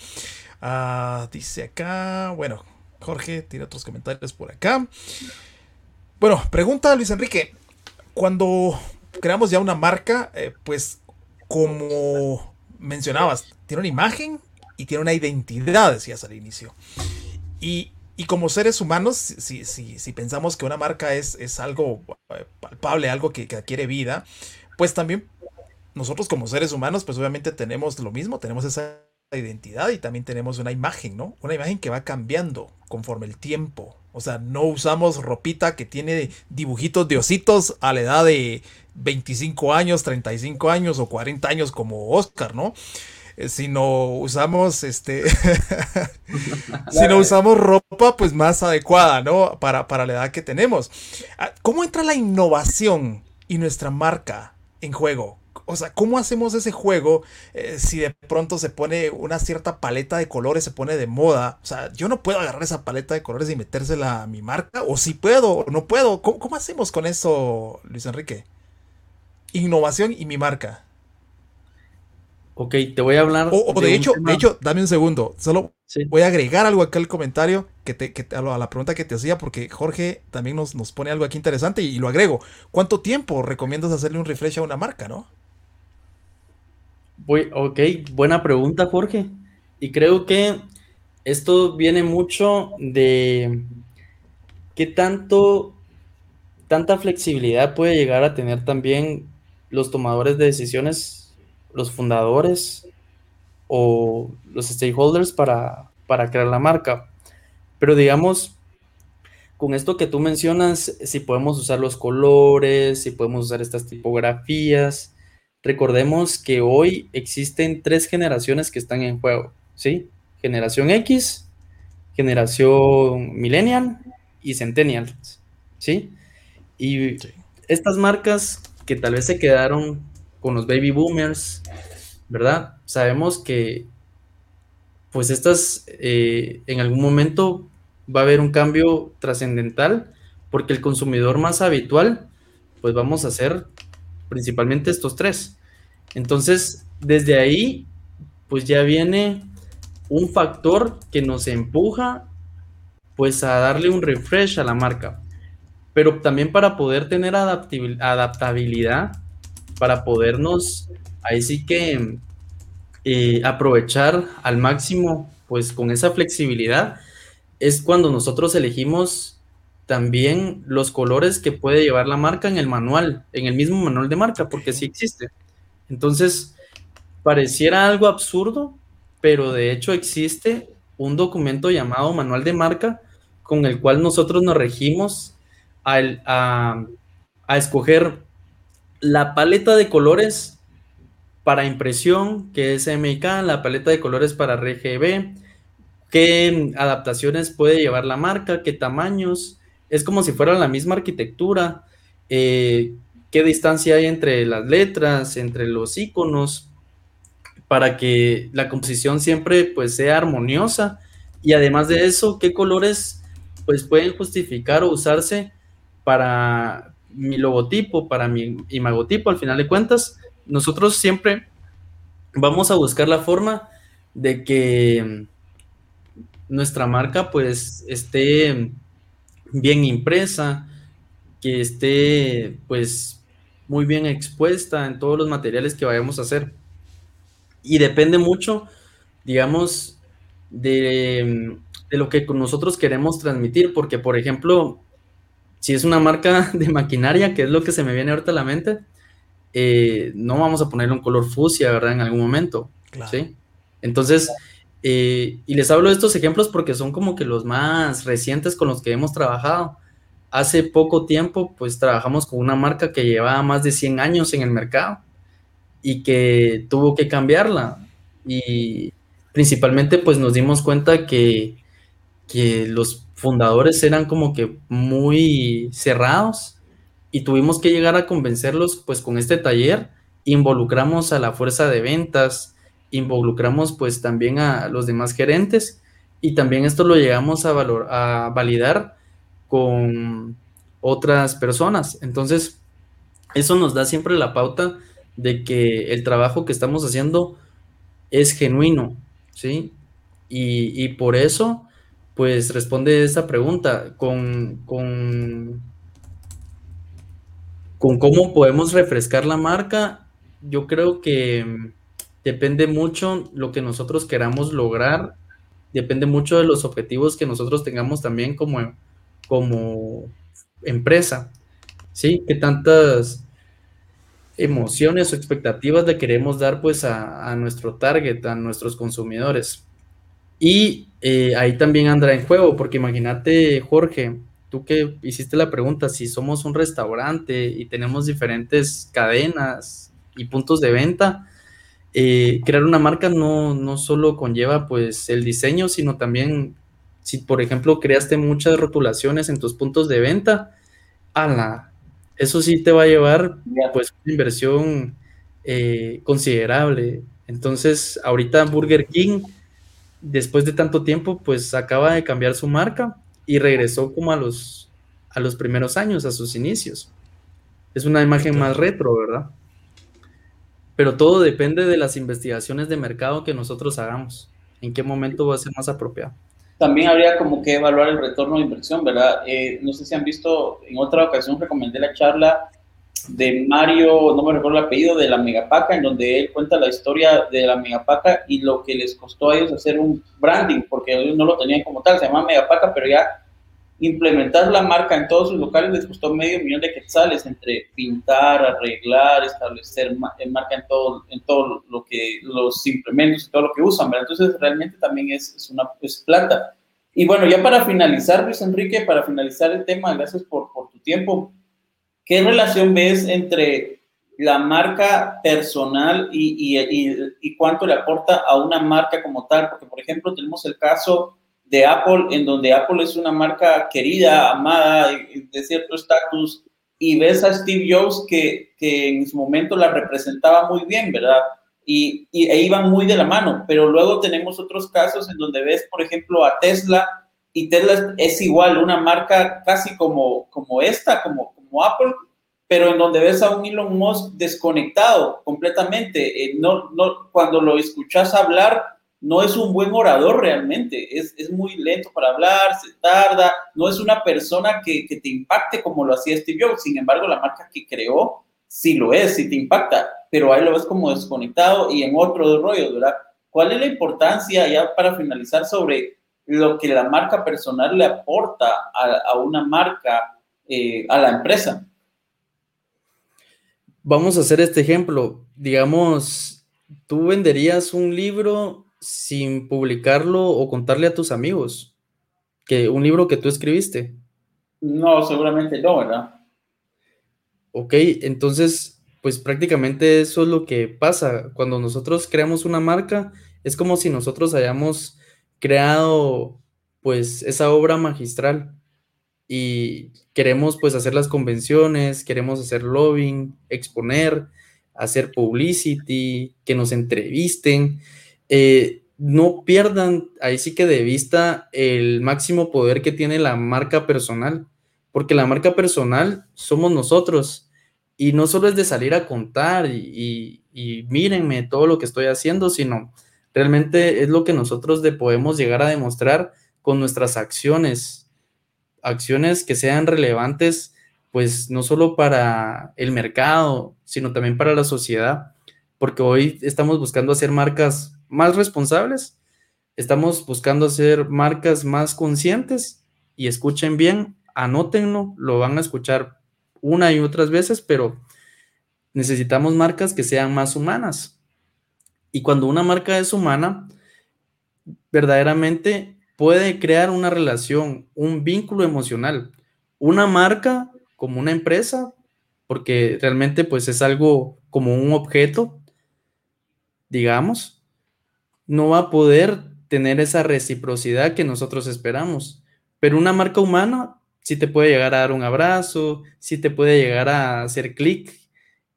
Ah, dice acá, bueno, Jorge tiene otros comentarios por acá. Bueno, pregunta Luis Enrique. Cuando creamos ya una marca, eh, pues como mencionabas, tiene una imagen y tiene una identidad, decías al inicio. Y, como seres humanos, si, si, si, pensamos que una marca es, es algo eh, palpable, algo que, que, adquiere vida, pues también nosotros como seres humanos, pues obviamente tenemos lo mismo, tenemos esa identidad y también tenemos una imagen, ¿no? Una imagen que va cambiando conforme el tiempo. O sea, no usamos ropita que tiene dibujitos de ositos a la edad de 25 años, 35 años o 40 años como Oscar, ¿no? Eh, sino usamos este no usamos ropa pues más adecuada, ¿no? Para, para la edad que tenemos. Ah, ¿Cómo entra la innovación y nuestra marca en juego? O sea, ¿cómo hacemos ese juego eh, si de pronto se pone una cierta paleta de colores, se pone de moda? O sea, yo no puedo agarrar esa paleta de colores y metérsela a mi marca, o si puedo, o no puedo. ¿Cómo, hacemos con eso, Luis Enrique? Innovación y mi marca. Ok, te voy a hablar. O, de, hecho, de hecho, dame un segundo. Solo voy a agregar algo acá al comentario que te, que, a la pregunta que te hacía, porque Jorge también nos, nos pone algo aquí interesante y, y lo agrego. ¿Cuánto tiempo recomiendas hacerle un refresh a una marca, no? ok, buena pregunta, Jorge. Y creo que esto viene mucho de qué tanto, tanta flexibilidad puede llegar a tener también los tomadores de decisiones, los fundadores o los stakeholders para, para crear la marca. Pero digamos, con esto que tú mencionas, si podemos usar los colores, si podemos usar estas tipografías, Recordemos que hoy existen tres generaciones que están en juego, ¿sí? Generación X, generación Millennial y Centennial, ¿sí? Y estas marcas que tal vez se quedaron con los baby boomers, ¿verdad? Sabemos que pues estas eh, en algún momento va a haber un cambio trascendental porque el consumidor más habitual pues vamos a ser principalmente estos tres. Entonces, desde ahí, pues ya viene un factor que nos empuja pues a darle un refresh a la marca. Pero también para poder tener adaptabilidad, para podernos ahí sí que eh, aprovechar al máximo pues con esa flexibilidad, es cuando nosotros elegimos también los colores que puede llevar la marca en el manual, en el mismo manual de marca, porque sí existe. Entonces, pareciera algo absurdo, pero de hecho existe un documento llamado manual de marca con el cual nosotros nos regimos a, escoger la paleta de colores para impresión, que es MK, la paleta de colores para RGB, qué adaptaciones puede llevar la marca, qué tamaños, es como si fuera la misma arquitectura, eh, qué distancia hay entre las letras, entre los iconos, para que la composición siempre pues sea armoniosa. Y además de eso, qué colores pues pueden justificar o usarse para mi logotipo, para mi imagotipo, al final de cuentas, nosotros siempre vamos a buscar la forma de que nuestra marca pues esté bien impresa, que esté pues muy bien expuesta en todos los materiales que vayamos a hacer. Y depende mucho, digamos, de, lo que nosotros queremos transmitir, porque por ejemplo, si es una marca de maquinaria, que es lo que se me viene ahorita a la mente, eh, no vamos a ponerle un color fucsia, ¿verdad? En algún momento. ¿sí? Entonces, eh, y les hablo de estos ejemplos porque son como que los más recientes con los que hemos trabajado. Hace poco tiempo, pues trabajamos con una marca que llevaba más de 100 años en el mercado y que tuvo que cambiarla. Y principalmente, pues nos dimos cuenta que, que los fundadores eran como que muy cerrados y tuvimos que llegar a convencerlos, pues con este taller, involucramos a la fuerza de ventas, involucramos pues también a los demás gerentes y también esto lo llegamos a, valor, a validar con otras personas. Entonces, eso nos da siempre la pauta de que el trabajo que estamos haciendo es genuino, ¿sí? Y, por eso, pues responde esa pregunta con, con, con cómo podemos refrescar la marca. Yo creo que depende mucho lo que nosotros queramos lograr, depende mucho de los objetivos que nosotros tengamos también como, como empresa, ¿sí? Que tantas, emociones o expectativas le queremos dar pues a, nuestro target, a nuestros consumidores. Y eh, ahí también entra en juego, porque imagínate, Jorge, tú que hiciste la pregunta, si somos un restaurante y tenemos diferentes cadenas y puntos de venta, eh, crear una marca no, no solo conlleva pues el diseño, sino también si por ejemplo creaste muchas rotulaciones en tus puntos de venta, ala, eso sí te va a llevar pues una inversión eh, considerable. Entonces, ahorita Burger King, después de tanto tiempo, pues acaba de cambiar su marca y regresó como a los, a los primeros años, a sus inicios. Es una imagen más retro, ¿verdad? Pero todo depende de las investigaciones de mercado que nosotros hagamos. ¿En qué momento va a ser más apropiado? También habría como que evaluar el retorno de inversión, ¿verdad? Eh, no sé si han visto, en otra ocasión recomendé la charla de Mario, no me recuerdo el apellido, de la Megapaca, en donde él cuenta la historia de la Megapaca y lo que les costó a ellos hacer un branding, porque ellos no lo tenían como tal, se llama Megapaca, pero ya implementar la marca en todos sus locales les costó medio millón de quetzales entre pintar, arreglar, establecer eh, marca en todo, en todo lo que los implementos y todo lo que usan, ¿verdad? Entonces realmente también es, una es plata. Y bueno, ya para finalizar, Luis Enrique, para finalizar el tema, gracias por, por tu tiempo. ¿Qué relación ves entre la marca personal y, y, y cuánto le aporta a una marca como tal? Porque, por ejemplo, tenemos el caso de Apple, en donde Apple es una marca querida, amada, de cierto estatus, y ves a Steve Jobs que, que, en su momento la representaba muy bien, ¿verdad? Y, y, e iban muy de la mano, pero luego tenemos otros casos en donde ves, por ejemplo, a Tesla, y Tesla es igual, una marca casi como, como esta, como, como Apple, pero en donde ves a un Elon Musk desconectado completamente. Eh, no, no, cuando lo escuchas hablar, no es un buen orador realmente, es, es, muy lento para hablar, se tarda, no es una persona que, que, te impacte como lo hacía Steve Jobs, sin embargo la marca que creó sí lo es, sí te impacta, pero ahí lo ves como desconectado y en otro rollo, ¿verdad? ¿Cuál es la importancia, ya para finalizar, sobre lo que la marca personal le aporta a, a una marca, eh, a la empresa? Vamos a hacer este ejemplo, digamos, tú venderías un libro sin publicarlo o contarle a tus amigos que un libro que tú escribiste? No, seguramente no, ¿verdad? Ok, entonces, pues prácticamente eso es lo que pasa. Cuando nosotros creamos una marca, es como si nosotros hayamos creado pues esa obra magistral y queremos pues hacer las convenciones, queremos hacer lobbying, exponer, hacer publicity, que nos entrevisten. Eh, no pierdan ahí sí que de vista el máximo poder que tiene la marca personal, porque la marca personal somos nosotros. Y no solo es de salir a contar y, mírenme todo lo que estoy haciendo, sino realmente es lo que nosotros de podemos llegar a demostrar con nuestras acciones, acciones que sean relevantes, pues no solo para el mercado, sino también para la sociedad, porque hoy estamos buscando hacer marcas más responsables, estamos buscando hacer marcas más conscientes y escuchen bien, anótenlo, lo van a escuchar una y otras veces, pero necesitamos marcas que sean más humanas. Y cuando una marca es humana, verdaderamente puede crear una relación, un vínculo emocional. Una marca como una empresa, porque realmente pues es algo como un objeto, digamos, no va a poder tener esa reciprocidad que nosotros esperamos. Pero una marca humana sí te puede llegar a dar un abrazo, sí te puede llegar a hacer clic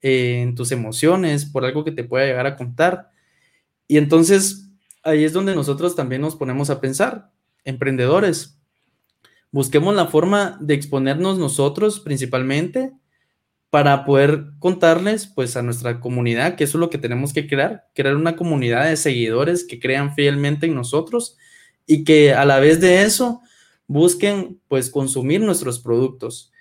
en tus emociones por algo que te pueda llegar a contar. Y entonces ahí es donde nosotros también nos ponemos a pensar, emprendedores, busquemos la forma de exponernos nosotros principalmente para poder contarles pues a nuestra comunidad, que eso es lo que tenemos que crear, crear una comunidad de seguidores que crean fielmente en nosotros y que a la vez de eso busquen pues consumir nuestros productos.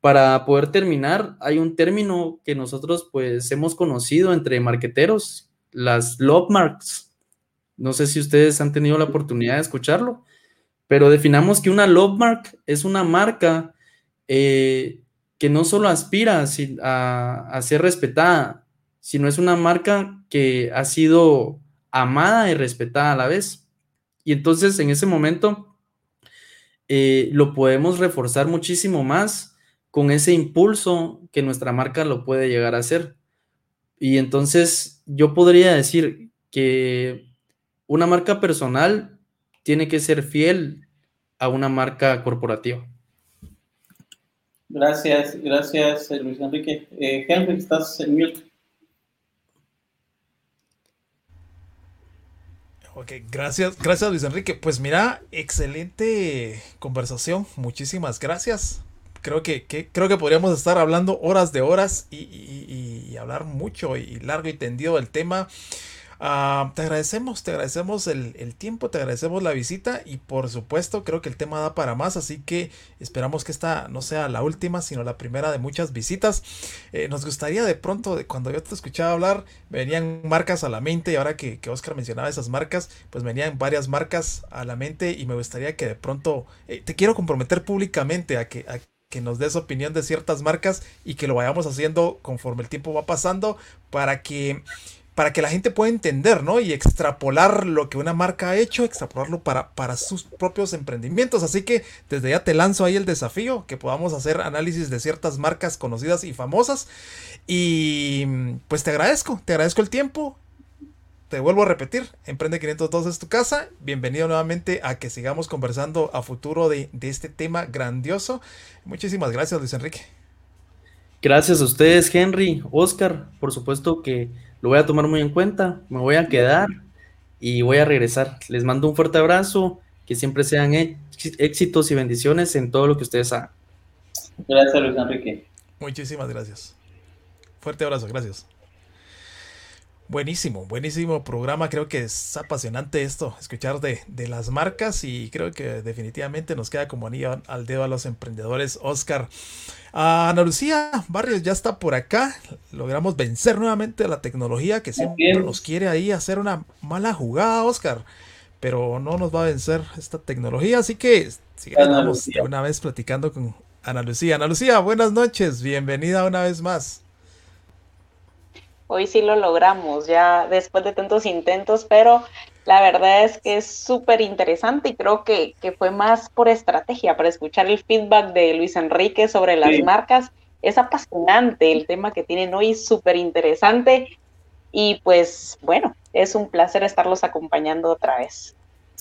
Para poder terminar, hay un término que nosotros pues hemos conocido entre marqueteros, las love marks. No sé si ustedes han tenido la oportunidad de escucharlo, pero definamos que una love mark es una marca eh, que no solo aspira a, ser respetada, sino es una marca que ha sido amada y respetada a la vez. Y entonces en ese momento eh, lo podemos reforzar muchísimo más con ese impulso que nuestra marca lo puede llegar a hacer. Y entonces yo podría decir que una marca personal tiene que ser fiel a una marca corporativa. Gracias, gracias Luis Enrique. Eh, Henry, estás en mute. Ok, gracias, gracias Luis Enrique. Pues mira, excelente conversación. Muchísimas gracias. Creo que, creo que podríamos estar hablando horas de horas y, y hablar mucho y largo y tendido del tema. Ah, te agradecemos, te agradecemos el, tiempo, te agradecemos la visita y por supuesto creo que el tema da para más, así que esperamos que esta no sea la última, sino la primera de muchas visitas. Eh, nos gustaría de pronto, cuando yo te escuchaba hablar, venían marcas a la mente y ahora que, Oscar mencionaba esas marcas, pues venían varias marcas a la mente y me gustaría que de pronto, eh, te quiero comprometer públicamente a que... A que nos des opinión de ciertas marcas y que lo vayamos haciendo conforme el tiempo va pasando para que para que la gente pueda entender, ¿no? Y extrapolar lo que una marca ha hecho, extrapolarlo para, para sus propios emprendimientos. Así que desde ya te lanzo ahí el desafío, que podamos hacer análisis de ciertas marcas conocidas y famosas. Y pues te agradezco, te agradezco el tiempo. Te vuelvo a repetir, Emprende 502 es tu casa. Bienvenido nuevamente a que sigamos conversando a futuro de, de este tema grandioso. Muchísimas gracias, Luis Enrique. Gracias a ustedes, Henry, Oscar. Por supuesto que lo voy a tomar muy en cuenta, me voy a quedar y voy a regresar. Les mando un fuerte abrazo, que siempre sean éxitos y bendiciones en todo lo que ustedes hagan. Gracias, Luis Enrique. Muchísimas gracias. Fuerte abrazo, gracias. Buenísimo, buenísimo programa. Creo que es apasionante esto, escuchar de, de, las marcas y creo que definitivamente nos queda como anillo al dedo a los emprendedores. Oscar, Ana Lucía Barrios ya está por acá. Logramos vencer nuevamente a la tecnología que siempre nos quiere ahí hacer una mala jugada, Oscar. Pero no nos va a vencer esta tecnología, así que sigamos una vez platicando con Ana Lucía. Ana Lucía, buenas noches, bienvenida una vez más. Hoy sí lo logramos, ya después de tantos intentos, pero la verdad es que es súper interesante y creo que, fue más por estrategia, para escuchar el feedback de Luis Enrique sobre las marcas. Es apasionante el tema que tienen hoy, súper interesante. Y pues bueno, es un placer estarlos acompañando otra vez.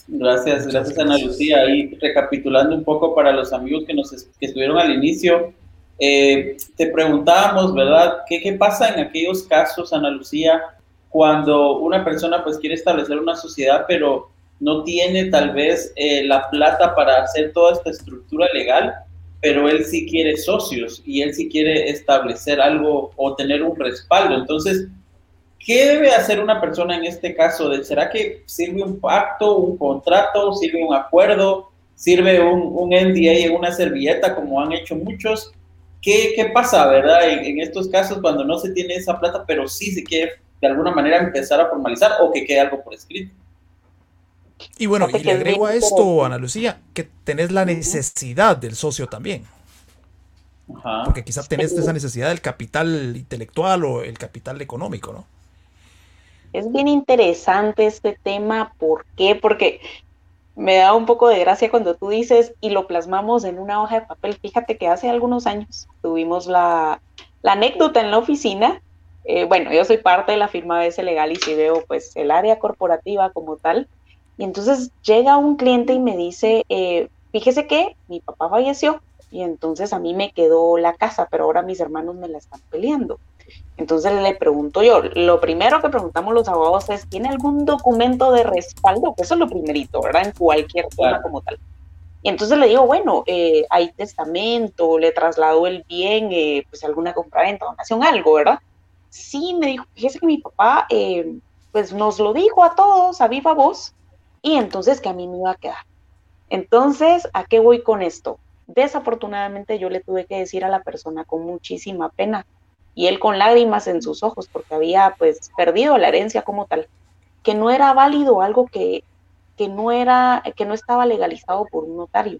Gracias, gracias Ana Lucía. Y recapitulando un poco para los amigos que nos que estuvieron al inicio, eh, te preguntábamos, ¿verdad? ¿Qué, ¿Qué pasa en aquellos casos, Ana Lucía, cuando una persona pues quiere establecer una sociedad, pero no tiene tal vez eh, la plata para hacer toda esta estructura legal, pero él sí quiere socios y él sí quiere establecer algo o tener un respaldo. Entonces, ¿qué debe hacer una persona en este caso? ¿Será que sirve un pacto, un contrato, sirve un acuerdo, sirve un, un NDA en una servilleta como han hecho muchos? ¿Qué, qué pasa, verdad, en, en, estos casos cuando no se tiene esa plata, pero sí se quiere de alguna manera empezar a formalizar o que quede algo por escrito? Y bueno, y le agrego a esto, Ana Lucía, que tenés la necesidad del socio también. Ajá. Porque quizás tenés esa necesidad del capital intelectual o el capital económico, ¿no? Es bien interesante este tema. ¿Por qué? Porque me da un poco de gracia cuando tú dices y lo plasmamos en una hoja de papel. Fíjate que hace algunos años tuvimos la, anécdota en la oficina. Eh, bueno, yo soy parte de la firma BS Legal y si veo pues el área corporativa como tal. Y entonces llega un cliente y me dice, eh, fíjese que mi papá falleció y entonces a mí me quedó la casa, pero ahora mis hermanos me la están peleando. Entonces le pregunto yo, lo primero que preguntamos los abogados es, ¿tiene algún documento de respaldo? Eso es lo primerito, ¿verdad? En cualquier tema como tal. Y entonces le digo, bueno, eh, hay testamento, le traslado el bien, eh, pues alguna compraventa, donación, algo, ¿verdad? Sí, me dijo, fíjese que mi papá, eh, pues nos lo dijo a todos a viva voz, y entonces que a mí me iba a quedar. Entonces, ¿a qué voy con esto? Desafortunadamente yo le tuve que decir a la persona con muchísima pena, y él con lágrimas en sus ojos porque había pues perdido la herencia como tal, que no era válido algo que, que no era, que no estaba legalizado por un notario.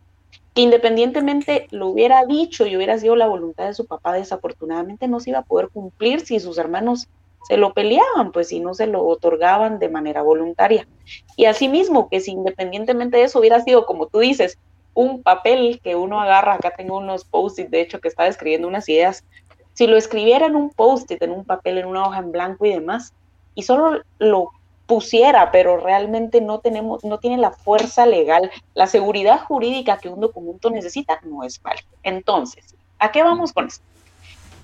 que independientemente lo hubiera dicho y hubiera sido la voluntad de su papá, desafortunadamente no se iba a poder cumplir si sus hermanos se lo peleaban, pues si no se lo otorgaban de manera voluntaria. Y asimismo, que si independientemente de eso hubiera sido, como tú dices, un papel que uno agarra, acá tengo unos post-it, de hecho, que estaba escribiendo unas ideas, si lo escribiera en un post-it, en un papel, en una hoja en blanco y demás, y solo lo pusiera, pero realmente no tenemos, no tiene la fuerza legal, la seguridad jurídica que un documento necesita, no es válido. Entonces, ¿a qué vamos con esto?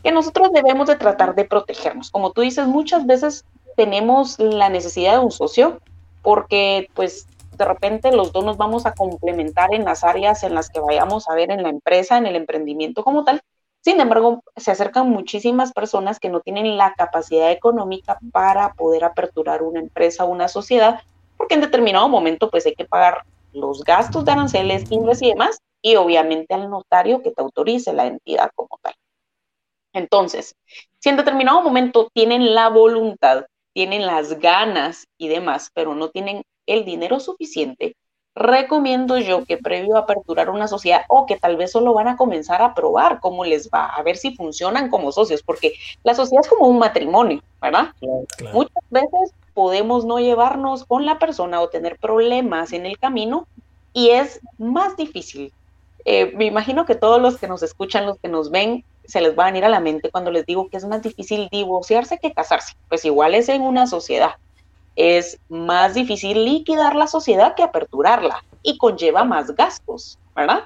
Que nosotros debemos de tratar de protegernos. Como tú dices, muchas veces tenemos la necesidad de un socio porque pues de repente los dos nos vamos a complementar en las áreas en las que vayamos a ver en la empresa, en el emprendimiento como tal. Sin embargo, se acercan muchísimas personas que no tienen la capacidad económica para poder aperturar una empresa o una sociedad, porque en determinado momento pues hay que pagar los gastos de aranceles, ingresos y demás, y obviamente al notario que te autorice la entidad como tal. Entonces, si en determinado momento tienen la voluntad, tienen las ganas y demás, pero no tienen el dinero suficiente, recomiendo yo que previo a aperturar una sociedad o que tal vez solo van a comenzar a probar cómo les va, a ver si funcionan como socios, porque la sociedad es como un matrimonio, ¿verdad? Muchas veces podemos no llevarnos con la persona o tener problemas en el camino y es más difícil. Eh, me imagino que todos los que nos escuchan, los que nos ven, se les va a venir a la mente cuando les digo que es más difícil divorciarse que casarse. Pues igual es en una sociedad es más difícil liquidar la sociedad que aperturarla y conlleva más gastos, ¿verdad?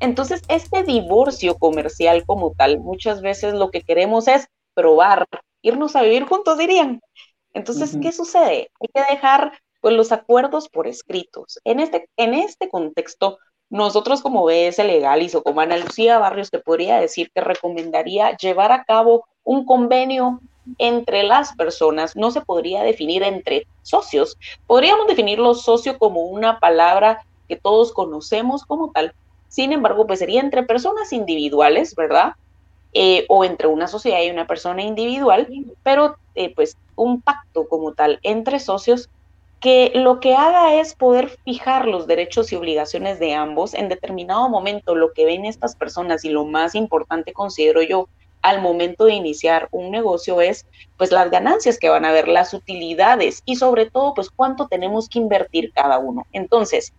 Entonces, este divorcio comercial como tal, muchas veces lo que queremos es probar, irnos a vivir juntos, dirían. Entonces, ¿qué sucede? Hay que dejar pues, los acuerdos por escritos. En este, en este contexto, nosotros como BS Legalis o como Ana Lucía Barrios te podría decir que recomendaría llevar a cabo un convenio entre las personas no se podría definir entre socios. Podríamos definirlo socio como una palabra que todos conocemos como tal. Sin embargo, pues sería entre personas individuales, ¿verdad? Eh, o entre una sociedad y una persona individual, pero eh, pues un pacto como tal entre socios que lo que haga es poder fijar los derechos y obligaciones de ambos en determinado momento, lo que ven estas personas y lo más importante considero yo al momento de iniciar un negocio es pues las ganancias que van a haber, las utilidades y sobre todo pues cuánto tenemos que invertir cada uno. Entonces,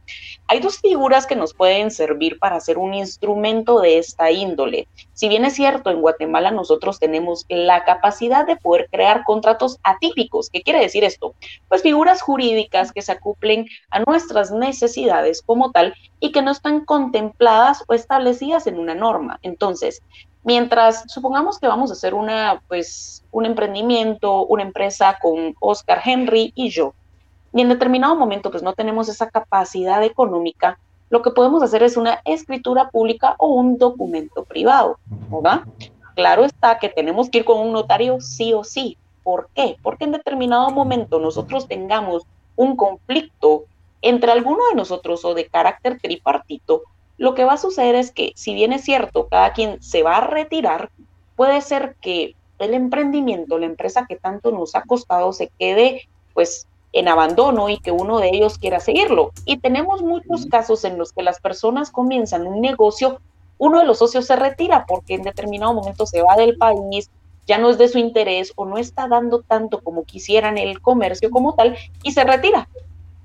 hay dos figuras que nos pueden servir para hacer un instrumento de esta índole. Si bien es cierto, en Guatemala nosotros tenemos la capacidad de poder crear contratos atípicos. ¿Qué quiere decir esto? Pues figuras jurídicas que se acoplen a nuestras necesidades como tal y que no están contempladas o establecidas en una norma. Entonces, Mientras, supongamos que vamos a hacer una, pues, un emprendimiento, una empresa con Oscar Henry y yo, y en determinado momento, pues, no tenemos esa capacidad económica, lo que podemos hacer es una escritura pública o un documento privado, ¿verdad? Claro está que tenemos que ir con un notario sí o sí. ¿Por qué? Porque en determinado momento nosotros tengamos un conflicto entre alguno de nosotros o de carácter tripartito, lo que va a suceder es que, si bien es cierto, cada quien se va a retirar, puede ser que el emprendimiento, la empresa que tanto nos ha costado, se quede pues en abandono y que uno de ellos quiera seguirlo. Y tenemos muchos casos en los que las personas comienzan un negocio, uno de los socios se retira porque en determinado momento se va del país, ya no es de su interés o no está dando tanto como quisieran el comercio como tal y se retira.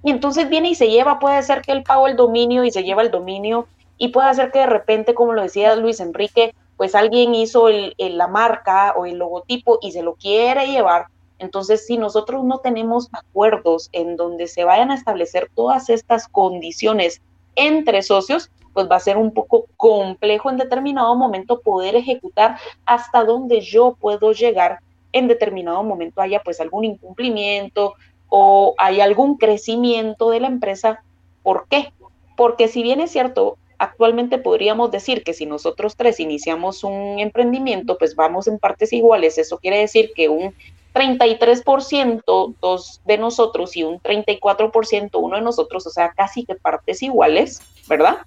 Y entonces viene y se lleva, puede ser que él pagó el dominio y se lleva el dominio y puede hacer que de repente, como lo decía Luis Enrique, pues alguien hizo la marca o el logotipo y se lo quiere llevar. Entonces, si nosotros no tenemos acuerdos en donde se vayan a establecer todas estas condiciones entre socios, pues va a ser un poco complejo en determinado momento poder ejecutar hasta donde yo puedo llegar en determinado momento haya pues algún incumplimiento o hay algún crecimiento de la empresa. ¿Por qué? Porque si bien es cierto, actualmente podríamos decir que si nosotros tres iniciamos un emprendimiento, pues vamos en partes iguales. Eso quiere decir que un 33% dos de nosotros y un 34% uno de nosotros, o sea, casi que partes iguales, ¿verdad?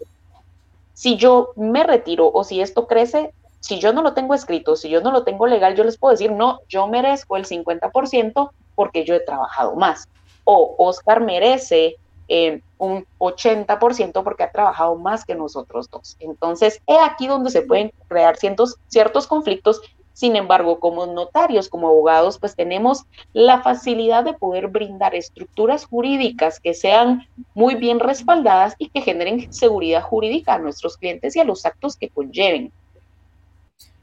Si yo me retiro o si esto crece, si yo no lo tengo escrito, si yo no lo tengo legal, yo les puedo decir, no, yo merezco el 50% porque yo he trabajado más. O Oscar merece eh, un 80% porque ha trabajado más que nosotros dos. Entonces, es aquí donde se pueden crear ciertos, ciertos conflictos. Sin embargo, como notarios, como abogados, pues tenemos la facilidad de poder brindar estructuras jurídicas que sean muy bien respaldadas y que generen seguridad jurídica a nuestros clientes y a los actos que conlleven.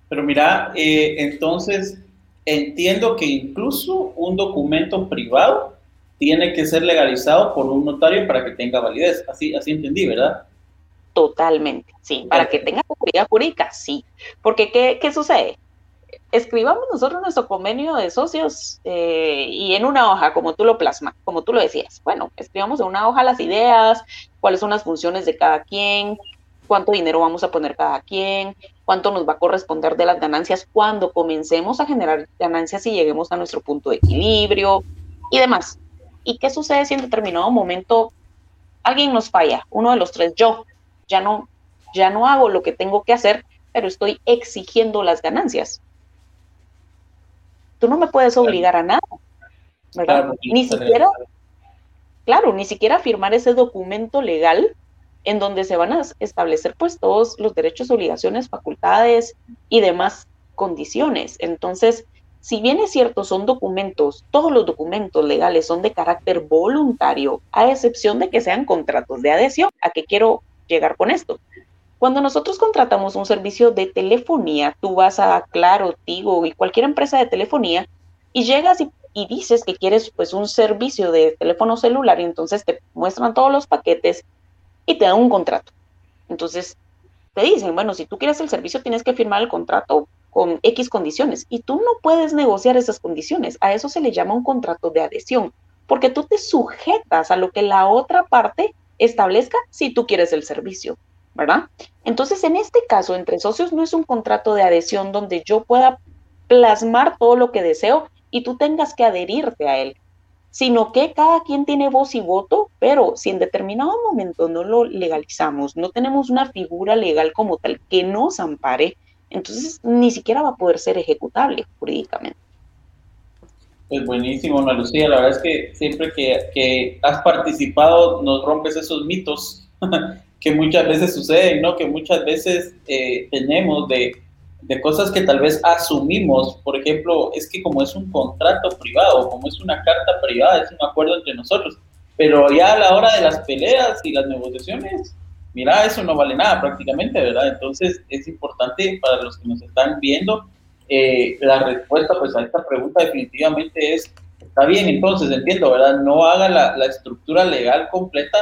Pero mira, eh, entonces entiendo que incluso un documento privado tiene que ser legalizado por un notario para que tenga validez. Así, así entendí, ¿verdad? Totalmente, sí. Para que tenga seguridad jurídica, sí. Porque, ¿qué, qué sucede? Escribamos nosotros nuestro convenio de socios eh, y en una hoja, como tú lo plasmas, como tú lo decías. Bueno, escribamos en una hoja las ideas, cuáles son las funciones de cada quien, cuánto dinero vamos a poner cada quien, cuánto nos va a corresponder de las ganancias cuando comencemos a generar ganancias y lleguemos a nuestro punto de equilibrio y demás. ¿Y qué sucede si en determinado momento alguien nos falla? Uno de los tres, yo, ya no, ya no hago lo que tengo que hacer, pero estoy exigiendo las ganancias. Tú no me puedes obligar a nada, ¿verdad? ni siquiera, claro, ni siquiera firmar ese documento legal en donde se van a establecer pues todos los derechos, obligaciones, facultades y demás condiciones. Entonces, si bien es cierto, son documentos, todos los documentos legales son de carácter voluntario, a excepción de que sean contratos de adhesión. ¿A qué quiero llegar con esto? Cuando nosotros contratamos un servicio de telefonía, tú vas a Claro, Tigo y cualquier empresa de telefonía y llegas y, y dices que quieres pues un servicio de teléfono celular y entonces te muestran todos los paquetes y te dan un contrato. Entonces te dicen, bueno, si tú quieres el servicio tienes que firmar el contrato con X condiciones y tú no puedes negociar esas condiciones. A eso se le llama un contrato de adhesión, porque tú te sujetas a lo que la otra parte establezca si tú quieres el servicio, ¿verdad? Entonces, en este caso, entre socios no es un contrato de adhesión donde yo pueda plasmar todo lo que deseo y tú tengas que adherirte a él, sino que cada quien tiene voz y voto, pero si en determinado momento no lo legalizamos, no tenemos una figura legal como tal que nos ampare, entonces ni siquiera va a poder ser ejecutable jurídicamente. Pues buenísimo, Ana Lucía. La verdad es que siempre que, has participado nos rompes esos mitos que muchas veces suceden, ¿no? Que muchas veces eh, tenemos de, de, cosas que tal vez asumimos. Por ejemplo, es que como es un contrato privado, como es una carta privada, es un acuerdo entre nosotros. Pero ya a la hora de las peleas y las negociaciones, mira, eso no vale nada prácticamente, ¿verdad? Entonces es importante para los que nos están viendo, eh, la respuesta pues a esta pregunta definitivamente es, está bien, entonces entiendo, ¿verdad? No haga la, estructura legal completa,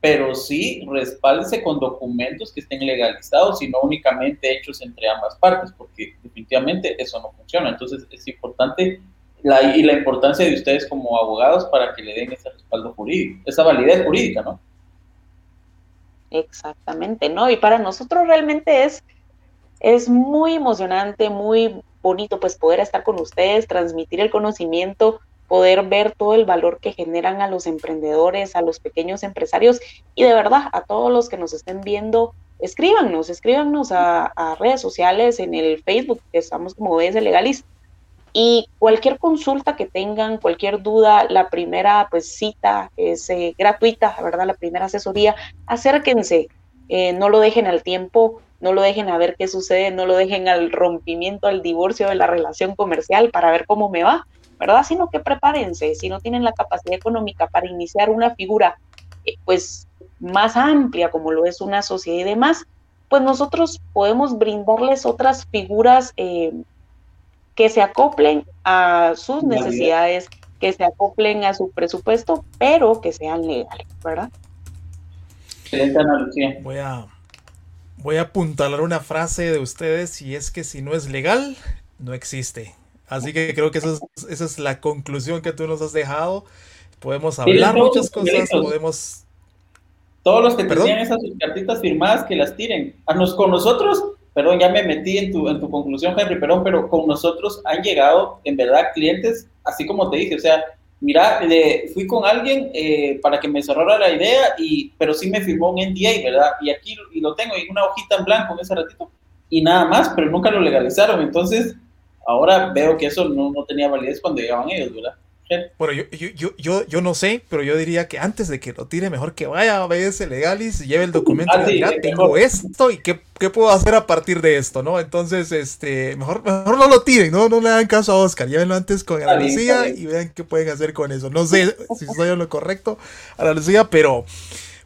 pero sí respálese con documentos que estén legalizados y no únicamente hechos entre ambas partes, porque definitivamente eso no funciona. Entonces es importante la, y la importancia de ustedes como abogados para que le den ese respaldo jurídico, esa validez jurídica, ¿no? Exactamente, ¿no? Y para nosotros realmente es, es muy emocionante, muy bonito pues poder estar con ustedes, transmitir el conocimiento, poder ver todo el valor que generan a los emprendedores, a los pequeños empresarios y de verdad a todos los que nos estén viendo, escríbanos, escríbanos a, redes sociales, en el Facebook, que estamos como BS Legalis, y cualquier consulta que tengan, cualquier duda, la primera pues cita es eh, gratuita, ¿verdad? La primera asesoría, acérquense, eh, no lo dejen al tiempo, no lo dejen a ver qué sucede, no lo dejen al rompimiento, al divorcio de la relación comercial para ver cómo me va, ¿verdad? Sino que prepárense, si no tienen la capacidad económica para iniciar una figura eh, pues más amplia como lo es una sociedad y demás, pues nosotros podemos brindarles otras figuras que se acoplen a sus necesidades, que se acoplen a su presupuesto, pero que sean legales, ¿verdad? Voy a, voy a apuntalar una frase de ustedes y es que si no es legal, no existe. Así que creo que eso es, esa es la conclusión que tú nos has dejado. Podemos hablar muchas cosas, podemos... Todos los que tenían esas cartitas firmadas, que las tiren. A nos, con nosotros perdón, ya me metí en tu, en tu conclusión, Henry, perdón, pero con nosotros han llegado, en verdad, clientes, así como te dije, o sea, mira, le, fui con alguien eh, para que me cerrara la idea, y, pero sí me firmó un NDA, ¿verdad? Y aquí y lo tengo en una hojita en blanco en ese ratito, y nada más, pero nunca lo legalizaron, entonces ahora veo que eso no, no tenía validez cuando llegaban ellos, ¿verdad? Bueno, yo, yo, yo, yo, no sé, pero yo diría que antes de que lo tire, mejor que vaya a BS Legalis y lleve el documento. Ah, sí, tengo esto y qué, qué, puedo hacer a partir de esto, ¿no? Entonces, este, mejor, mejor no lo tiren, ¿no? No le hagan caso a Oscar. Llévenlo antes con Ana Lucía y vean qué pueden hacer con eso. No sé si soy en lo correcto, Ana Lucía, pero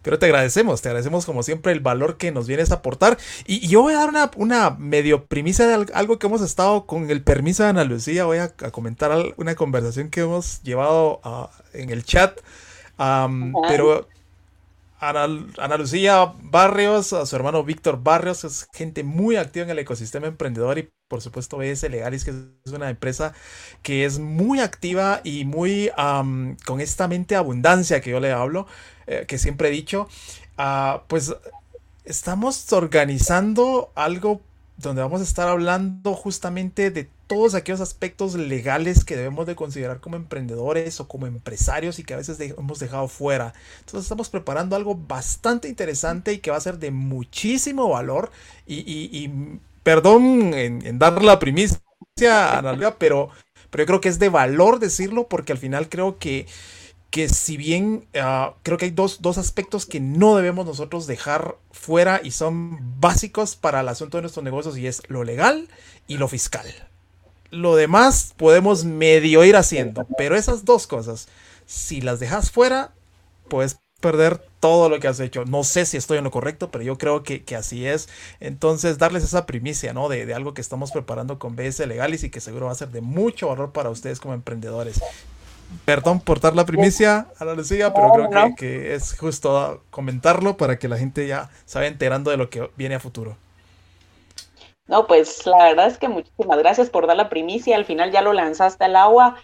pero te agradecemos, te agradecemos como siempre el valor que nos vienes a aportar. Y, yo voy a dar una, una, medio primicia de algo que hemos estado con el permiso de Ana Lucía. Voy a, comentar una conversación que hemos llevado ah, en el chat. pero Ana, Lucía Barrios, a su hermano Víctor Barrios, es gente muy activa en el ecosistema emprendedor y por supuesto BS Legalis, que es una empresa que es muy activa y muy con esta mente abundancia que yo le hablo. Eh, que siempre he dicho, ah, pues estamos organizando algo donde vamos a estar hablando justamente de todos aquellos aspectos legales que debemos de considerar como emprendedores o como empresarios y que a veces hemos dejado fuera. Entonces estamos preparando algo bastante interesante y que va a ser de muchísimo valor y, perdón en, dar la primicia, Analia, pero, pero yo creo que es de valor decirlo porque al final creo que que si bien ah, creo que hay dos, aspectos que no debemos nosotros dejar fuera y son básicos para el asunto de nuestros negocios y es lo legal y lo fiscal. Lo demás podemos medio ir haciendo, pero esas dos cosas, si las dejas fuera, puedes perder todo lo que has hecho. No sé si estoy en lo correcto, pero yo creo que, así es. Entonces, darles esa primicia, ¿no? De, de, algo que estamos preparando con BS Legalis y que seguro va a ser de mucho valor para ustedes como emprendedores. Perdón por dar la primicia a la Lucía, pero creo que, es justo comentarlo para que la gente ya se vaya enterando de lo que viene a futuro. No, pues la verdad es que muchísimas gracias por dar la primicia. Al final ya lo lanzaste al agua.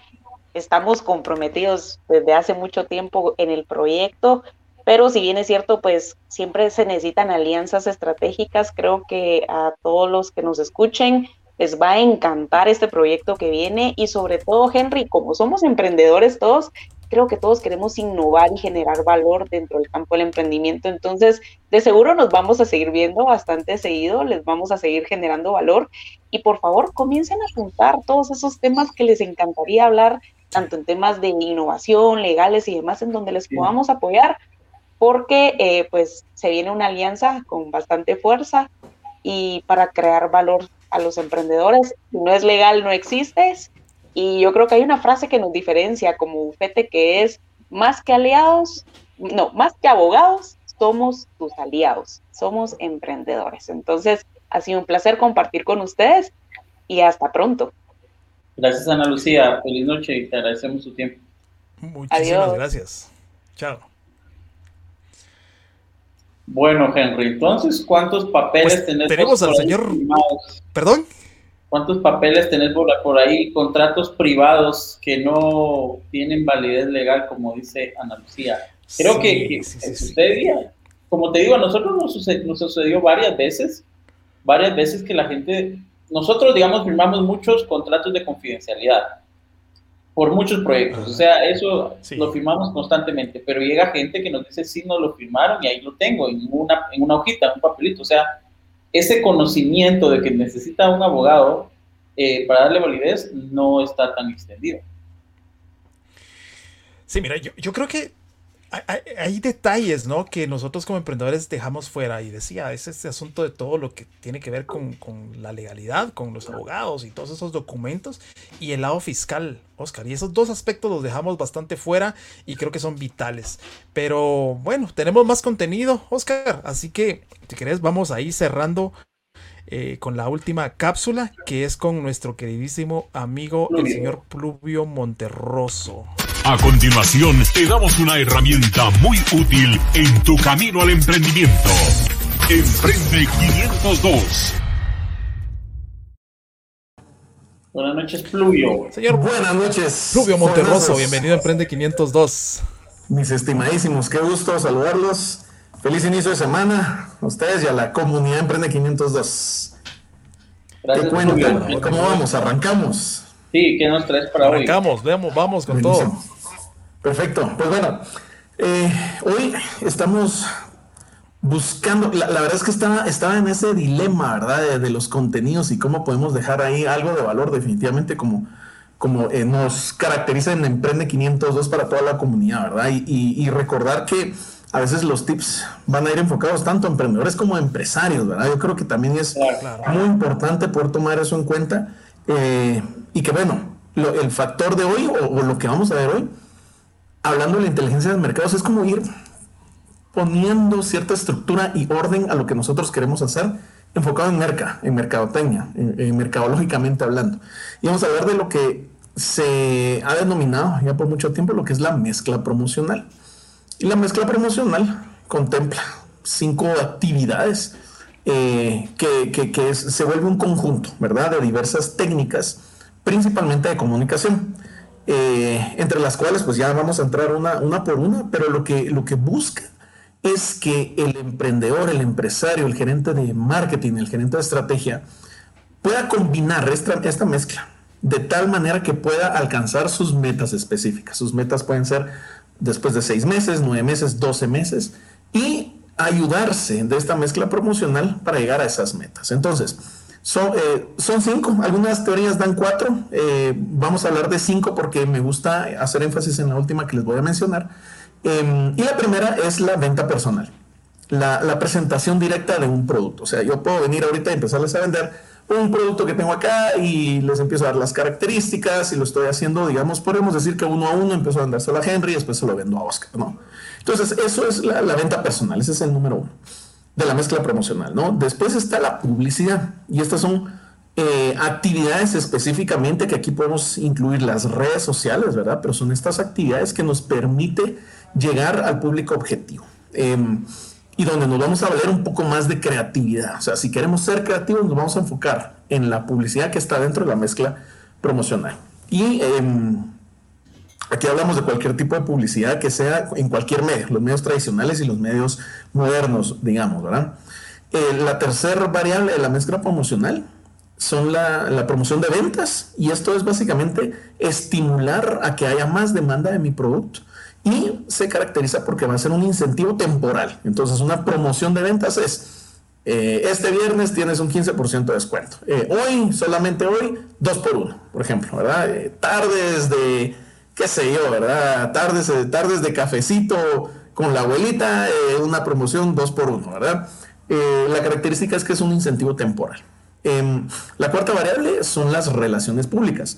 Estamos comprometidos desde hace mucho tiempo en el proyecto, pero si bien es cierto, pues siempre se necesitan alianzas estratégicas. Creo que a todos los que nos escuchen, les va a encantar este proyecto que viene y sobre todo, Henry, como somos emprendedores todos, creo que todos queremos innovar y generar valor dentro del campo del emprendimiento. Entonces, de seguro nos vamos a seguir viendo bastante seguido, les vamos a seguir generando valor. Y por favor comiencen a apuntar todos esos temas que les encantaría hablar, tanto en temas de innovación, legales y demás, en donde les podamos apoyar, porque eh, pues se viene una alianza con bastante fuerza y para crear valor a los emprendedores. Si no es legal, no existes. Y yo creo que hay una frase que nos diferencia como bufete que es más que aliados, no, más que abogados, somos tus aliados, somos emprendedores. Entonces, ha sido un placer compartir con ustedes y hasta pronto. Gracias, Ana Lucía. Feliz noche y te agradecemos su tiempo. Muchísimas gracias. Chao. Bueno, Henry, entonces, ¿cuántos papeles pues, tenés? Tenemos al señor. ¿Perdón? ¿Cuántos papeles tenés por, ahí? Contratos privados que no tienen validez legal, como dice Ana Lucía. Creo que, sucedía. Como te digo, a nosotros nos sucedió, nos sucedió varias veces, varias veces que la gente, nosotros, digamos, firmamos muchos contratos de confidencialidad por muchos proyectos. O sea, eso lo firmamos constantemente, pero llega gente que nos dice, sí, no lo firmaron y ahí lo tengo, en una, en una hojita, un papelito. O sea, ese conocimiento de que necesita un abogado eh, para darle validez no está tan extendido. Sí, mira, yo, yo creo que hay, detalles, ¿no? Que nosotros como emprendedores dejamos fuera. Y decía, es este asunto de todo lo que tiene que ver con, la legalidad, con los abogados y todos esos documentos. Y el lado fiscal, Oscar. Y esos dos aspectos los dejamos bastante fuera y creo que son vitales. Pero bueno, tenemos más contenido, Oscar. Así que, si querés, vamos ahí cerrando eh, con la última cápsula, que es con nuestro queridísimo amigo, el señor Pluvio Monterroso. A continuación, te damos una herramienta muy útil en tu camino al emprendimiento. Emprende 502. Buenas noches, Pluvio. Señor, buenas noches. Pluvio Monterroso, bienvenido a Emprende 502. Mis estimadísimos, qué gusto saludarlos. Feliz inicio de semana a ustedes y a la comunidad Emprende 502. Gracias, ¿Qué cuentan? ¿Cómo vamos? ¿Arrancamos? Sí, ¿qué nos traes para hoy? Arrancamos, vamos, vamos con todo. Perfecto. Pues bueno, eh, hoy estamos buscando, la, verdad es que estaba, estaba en ese dilema, ¿verdad? De, los contenidos y cómo podemos dejar ahí algo de valor definitivamente como, como eh, nos caracteriza en Emprende 502 para toda la comunidad, ¿verdad? Y, recordar que a veces los tips van a ir enfocados tanto a emprendedores como a empresarios, ¿verdad? Yo creo que también es muy importante poder tomar eso en cuenta eh, y que, bueno, el factor de hoy o, lo que vamos a ver hoy, hablando de la inteligencia de mercados, es como ir poniendo cierta estructura y orden a lo que nosotros queremos hacer enfocado en merca, en mercadotecnia, en, mercadológicamente hablando. Y vamos a hablar de lo que se ha denominado ya por mucho tiempo lo que es la mezcla promocional. Y la mezcla promocional contempla cinco actividades eh, que, se vuelve un conjunto, ¿verdad? De diversas técnicas, principalmente de comunicación, eh, entre las cuales pues ya vamos a entrar una, una por una, pero lo que, lo que busca es que el emprendedor, el empresario, el gerente de marketing, el gerente de estrategia, pueda combinar esta, esta mezcla de tal manera que pueda alcanzar sus metas específicas. Sus metas pueden ser después de seis meses, nueve meses, doce meses y ayudarse de esta mezcla promocional para llegar a esas metas. Entonces, son, eh, son cinco, algunas teorías dan cuatro, eh, vamos a hablar de cinco porque me gusta hacer énfasis en la última que les voy a mencionar. Em, y la primera es la venta personal, la, la presentación directa de un producto. O sea, yo puedo venir ahorita y empezarles a vender un producto que tengo acá y les empiezo a dar las características y lo estoy haciendo, digamos, podemos decir que uno a uno empezó a vendérselo a Henry y después se lo vendo a Oscar, ¿no? Entonces, eso es la, venta personal, ese es el número uno de la mezcla promocional, ¿no? Después está la publicidad y estas son eh, actividades específicamente que aquí podemos incluir las redes sociales, ¿verdad? Pero son estas actividades que nos permite llegar al público objetivo. Em, y donde nos vamos a valer un poco más de creatividad. O sea, si queremos ser creativos, nos vamos a enfocar en la publicidad que está dentro de la mezcla promocional. Y em, aquí hablamos de cualquier tipo de publicidad que sea en cualquier medio, los medios tradicionales y los medios modernos, digamos, ¿verdad? Eh, la tercera variable de la mezcla promocional son la, la, promoción de ventas y esto es básicamente estimular a que haya más demanda de mi producto y se caracteriza porque va a ser un incentivo temporal. Entonces, una promoción de ventas es, eh, este viernes tienes un 15% de descuento. Eh, hoy, solamente hoy, dos por uno, por ejemplo, ¿verdad? Eh, tardes de, qué sé yo, ¿verdad? Tardes, tardes de cafecito con la abuelita, una promoción dos por uno, ¿verdad? la característica es que es un incentivo temporal. Em, la cuarta variable son las relaciones públicas.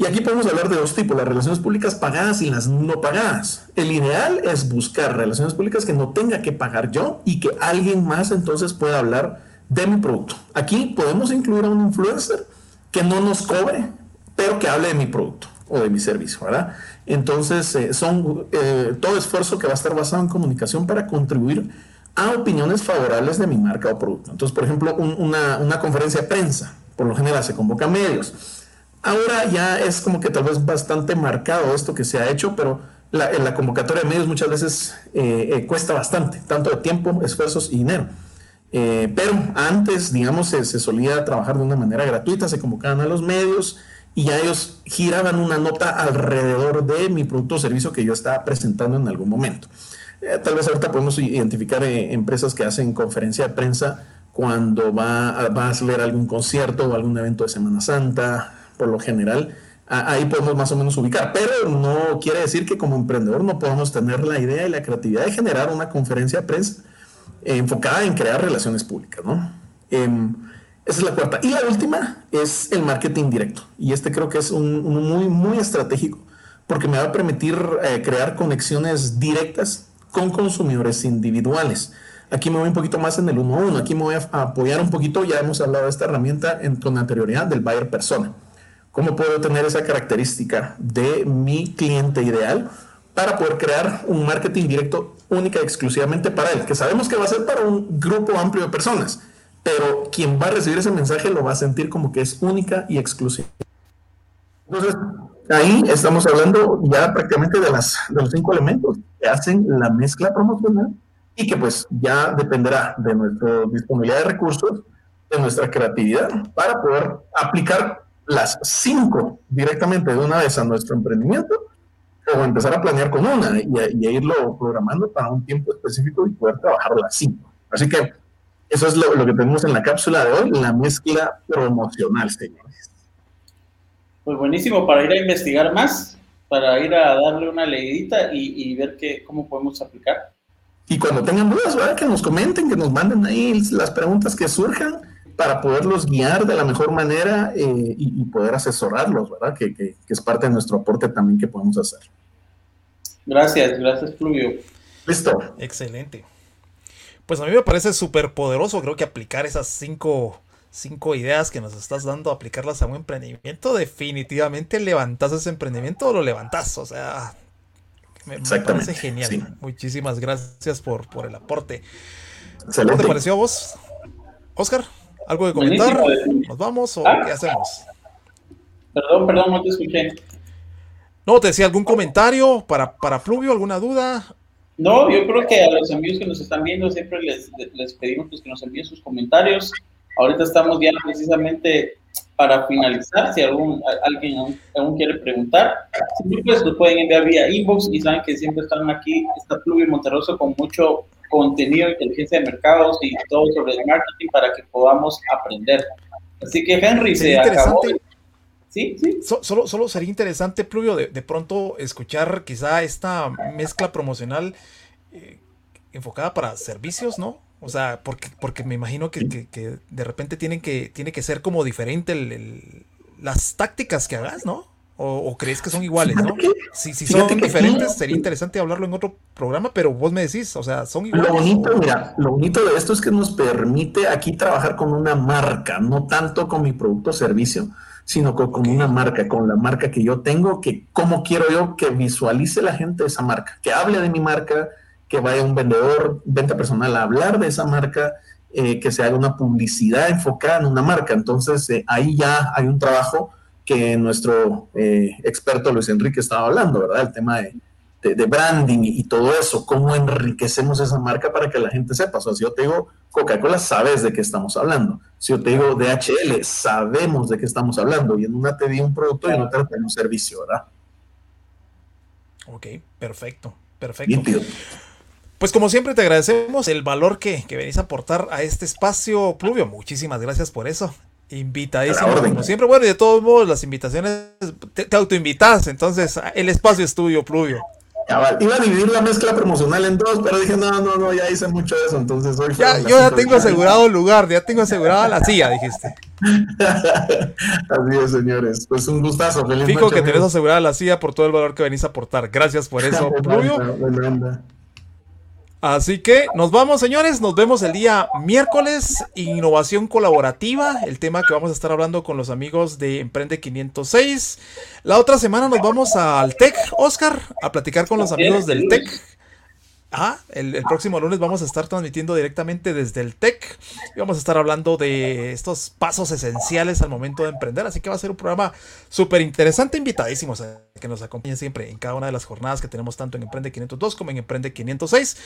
Y aquí podemos hablar de dos tipos, las relaciones públicas pagadas y las no pagadas. El ideal es buscar relaciones públicas que no tenga que pagar yo y que alguien más entonces pueda hablar de mi producto. Aquí podemos incluir a un influencer que no nos cobre, pero que hable de mi producto o de mi servicio, ¿verdad? Entonces, eh, son eh, todo esfuerzo que va a estar basado en comunicación para contribuir a opiniones favorables de mi marca o producto. Entonces, por ejemplo, una, una conferencia de prensa, por lo general se convoca a medios Ahora ya es como que tal vez bastante marcado esto que se ha hecho, pero la, en la convocatoria de medios muchas veces eh, eh, cuesta bastante, tanto de tiempo, esfuerzos y dinero. Eh, pero antes, digamos, se, solía trabajar de una manera gratuita, se convocaban a los medios y ya ellos giraban una nota alrededor de mi producto o servicio que yo estaba presentando en algún momento. tal vez ahorita podemos identificar empresas que hacen conferencia de prensa cuando va a, va a hacer algún concierto o algún evento de Semana Santa, por lo general, ahí podemos más o menos ubicar, pero no quiere decir que como emprendedor no podamos tener la idea y la creatividad de generar una conferencia de prensa enfocada en crear relaciones públicas, ¿no? Em, esa es la cuarta. Y la última es el marketing directo. Y este creo que es un, muy, muy estratégico porque me va a permitir eh, crear conexiones directas con consumidores individuales. Aquí me voy un poquito más en el uno a uno. Aquí me voy a apoyar un poquito, ya hemos hablado de esta herramienta en, con anterioridad del buyer persona. ¿Cómo puedo tener esa característica de mi cliente ideal para poder crear un marketing directo única y exclusivamente para él? Que sabemos que va a ser para un grupo amplio de personas, pero quien va a recibir ese mensaje lo va a sentir como que es única y exclusiva. Entonces, ahí estamos hablando ya prácticamente de, las, de los cinco elementos que hacen la mezcla promocional y que pues ya dependerá de nuestra disponibilidad de recursos, de nuestra creatividad para poder aplicar las cinco directamente de una vez a nuestro emprendimiento o empezar a planear con una y, a, irlo programando para un tiempo específico y poder trabajar las cinco. Así que eso es lo, que tenemos en la cápsula de hoy, la mezcla promocional, señores. Pues buenísimo, para ir a investigar más, para ir a darle una leidita y, ver qué, cómo podemos aplicar. Y cuando tengan dudas, ¿verdad? que nos comenten, que nos manden ahí las preguntas que surjan para poderlos guiar de la mejor manera eh, y, poder asesorarlos, ¿verdad? Que, que, es parte de nuestro aporte también que podemos hacer. Gracias, gracias, Fluvio. Listo. Excelente. Pues a mí me parece súper poderoso, creo que aplicar esas cinco, cinco, ideas que nos estás dando, aplicarlas a un emprendimiento, definitivamente levantas ese emprendimiento o lo levantas. O sea, me, parece genial. Muchísimas gracias por, por el aporte. ¿Cómo te pareció a vos, Oscar? ¿Algo de comentar? ¿Nos vamos o ah. qué hacemos? Perdón, perdón, no te escuché. No, te decía algún comentario para, para Fluvio, alguna duda. No, yo creo que a los amigos que nos están viendo siempre les, les pedimos pues, que nos envíen sus comentarios. Ahorita estamos ya precisamente para finalizar, si algún, alguien aún, quiere preguntar, siempre pues lo pueden enviar vía inbox y saben que siempre están aquí, está Fluvio Monterroso con mucho contenido, inteligencia de mercados y todo sobre el marketing para que podamos aprender. Así que Henry, se acabó. Sí, sí. solo, solo sería interesante, Pluvio, de, de, pronto escuchar quizá esta mezcla promocional eh, enfocada para servicios, ¿no? O sea, porque, porque me imagino que, que, de repente tienen que, tiene que ser como diferente el, las tácticas que hagas, ¿no? O, crees que son iguales, ¿no? Si, si son diferentes, sería interesante hablarlo en otro programa, pero vos me decís, o sea, son iguales. Lo bonito, mira, lo bonito de esto es que nos permite aquí trabajar con una marca, no tanto con mi producto o servicio sino con, una marca, con la marca que yo tengo, que cómo quiero yo que visualice la gente esa marca, que hable de mi marca, que vaya un vendedor, venta personal a hablar de esa marca, eh, que se haga una publicidad enfocada en una marca. Entonces, eh, ahí ya hay un trabajo que nuestro eh, experto Luis Enrique estaba hablando, ¿verdad? El tema de, de, branding y, todo eso, cómo enriquecemos esa marca para que la gente sepa. O sea, si yo te digo Coca-Cola, sabes de qué estamos hablando. Si yo te digo DHL, sabemos de qué estamos hablando. Y en una te di un producto y en otra te di un servicio, ¿verdad? Ok, perfecto, perfecto. Pues como siempre te agradecemos el valor que, que venís a aportar a este espacio, Pluvio. Muchísimas gracias por eso. Invitadísimo, como siempre. Bueno, y de todos modos, las invitaciones te, te autoinvitas, entonces el espacio es tuyo, Pluvio. Iba a dividir la mezcla promocional en dos, pero dije, no, no, no, ya hice mucho de eso, entonces hoy Ya, yo ya tengo asegurado el lugar, ya tengo asegurada la silla, dijiste. Así es, señores. Pues un gustazo, feliz Fijo que tenés asegurada la silla por todo el valor que venís a aportar. Gracias por eso, Pluvio. Así que nos vamos, señores. Nos vemos el día miércoles. Innovación colaborativa. El tema que vamos a estar hablando con los amigos de Emprende 506. La otra semana nos vamos al TEC, Oscar, a platicar con los amigos del TEC. Ah, el, próximo lunes vamos a estar transmitiendo directamente desde el TEC y vamos a estar hablando de estos pasos esenciales al momento de emprender. Así que va a ser un programa súper interesante, invitadísimos a que nos acompañen siempre en cada una de las jornadas que tenemos tanto en Emprende 502 como en Emprende 506.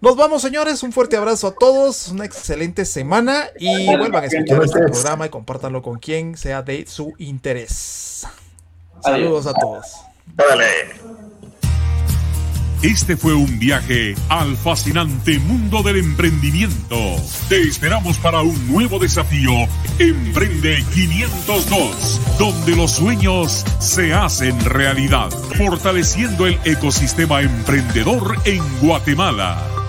Nos vamos, señores. Un fuerte abrazo a todos. Una excelente semana y vuelvan a escuchar este programa y compártanlo con quien sea de su interés. Saludos a todos. Este fue un viaje al fascinante mundo del emprendimiento. Te esperamos para un nuevo desafío. Emprende 502, donde los sueños se hacen realidad, fortaleciendo el ecosistema emprendedor en Guatemala.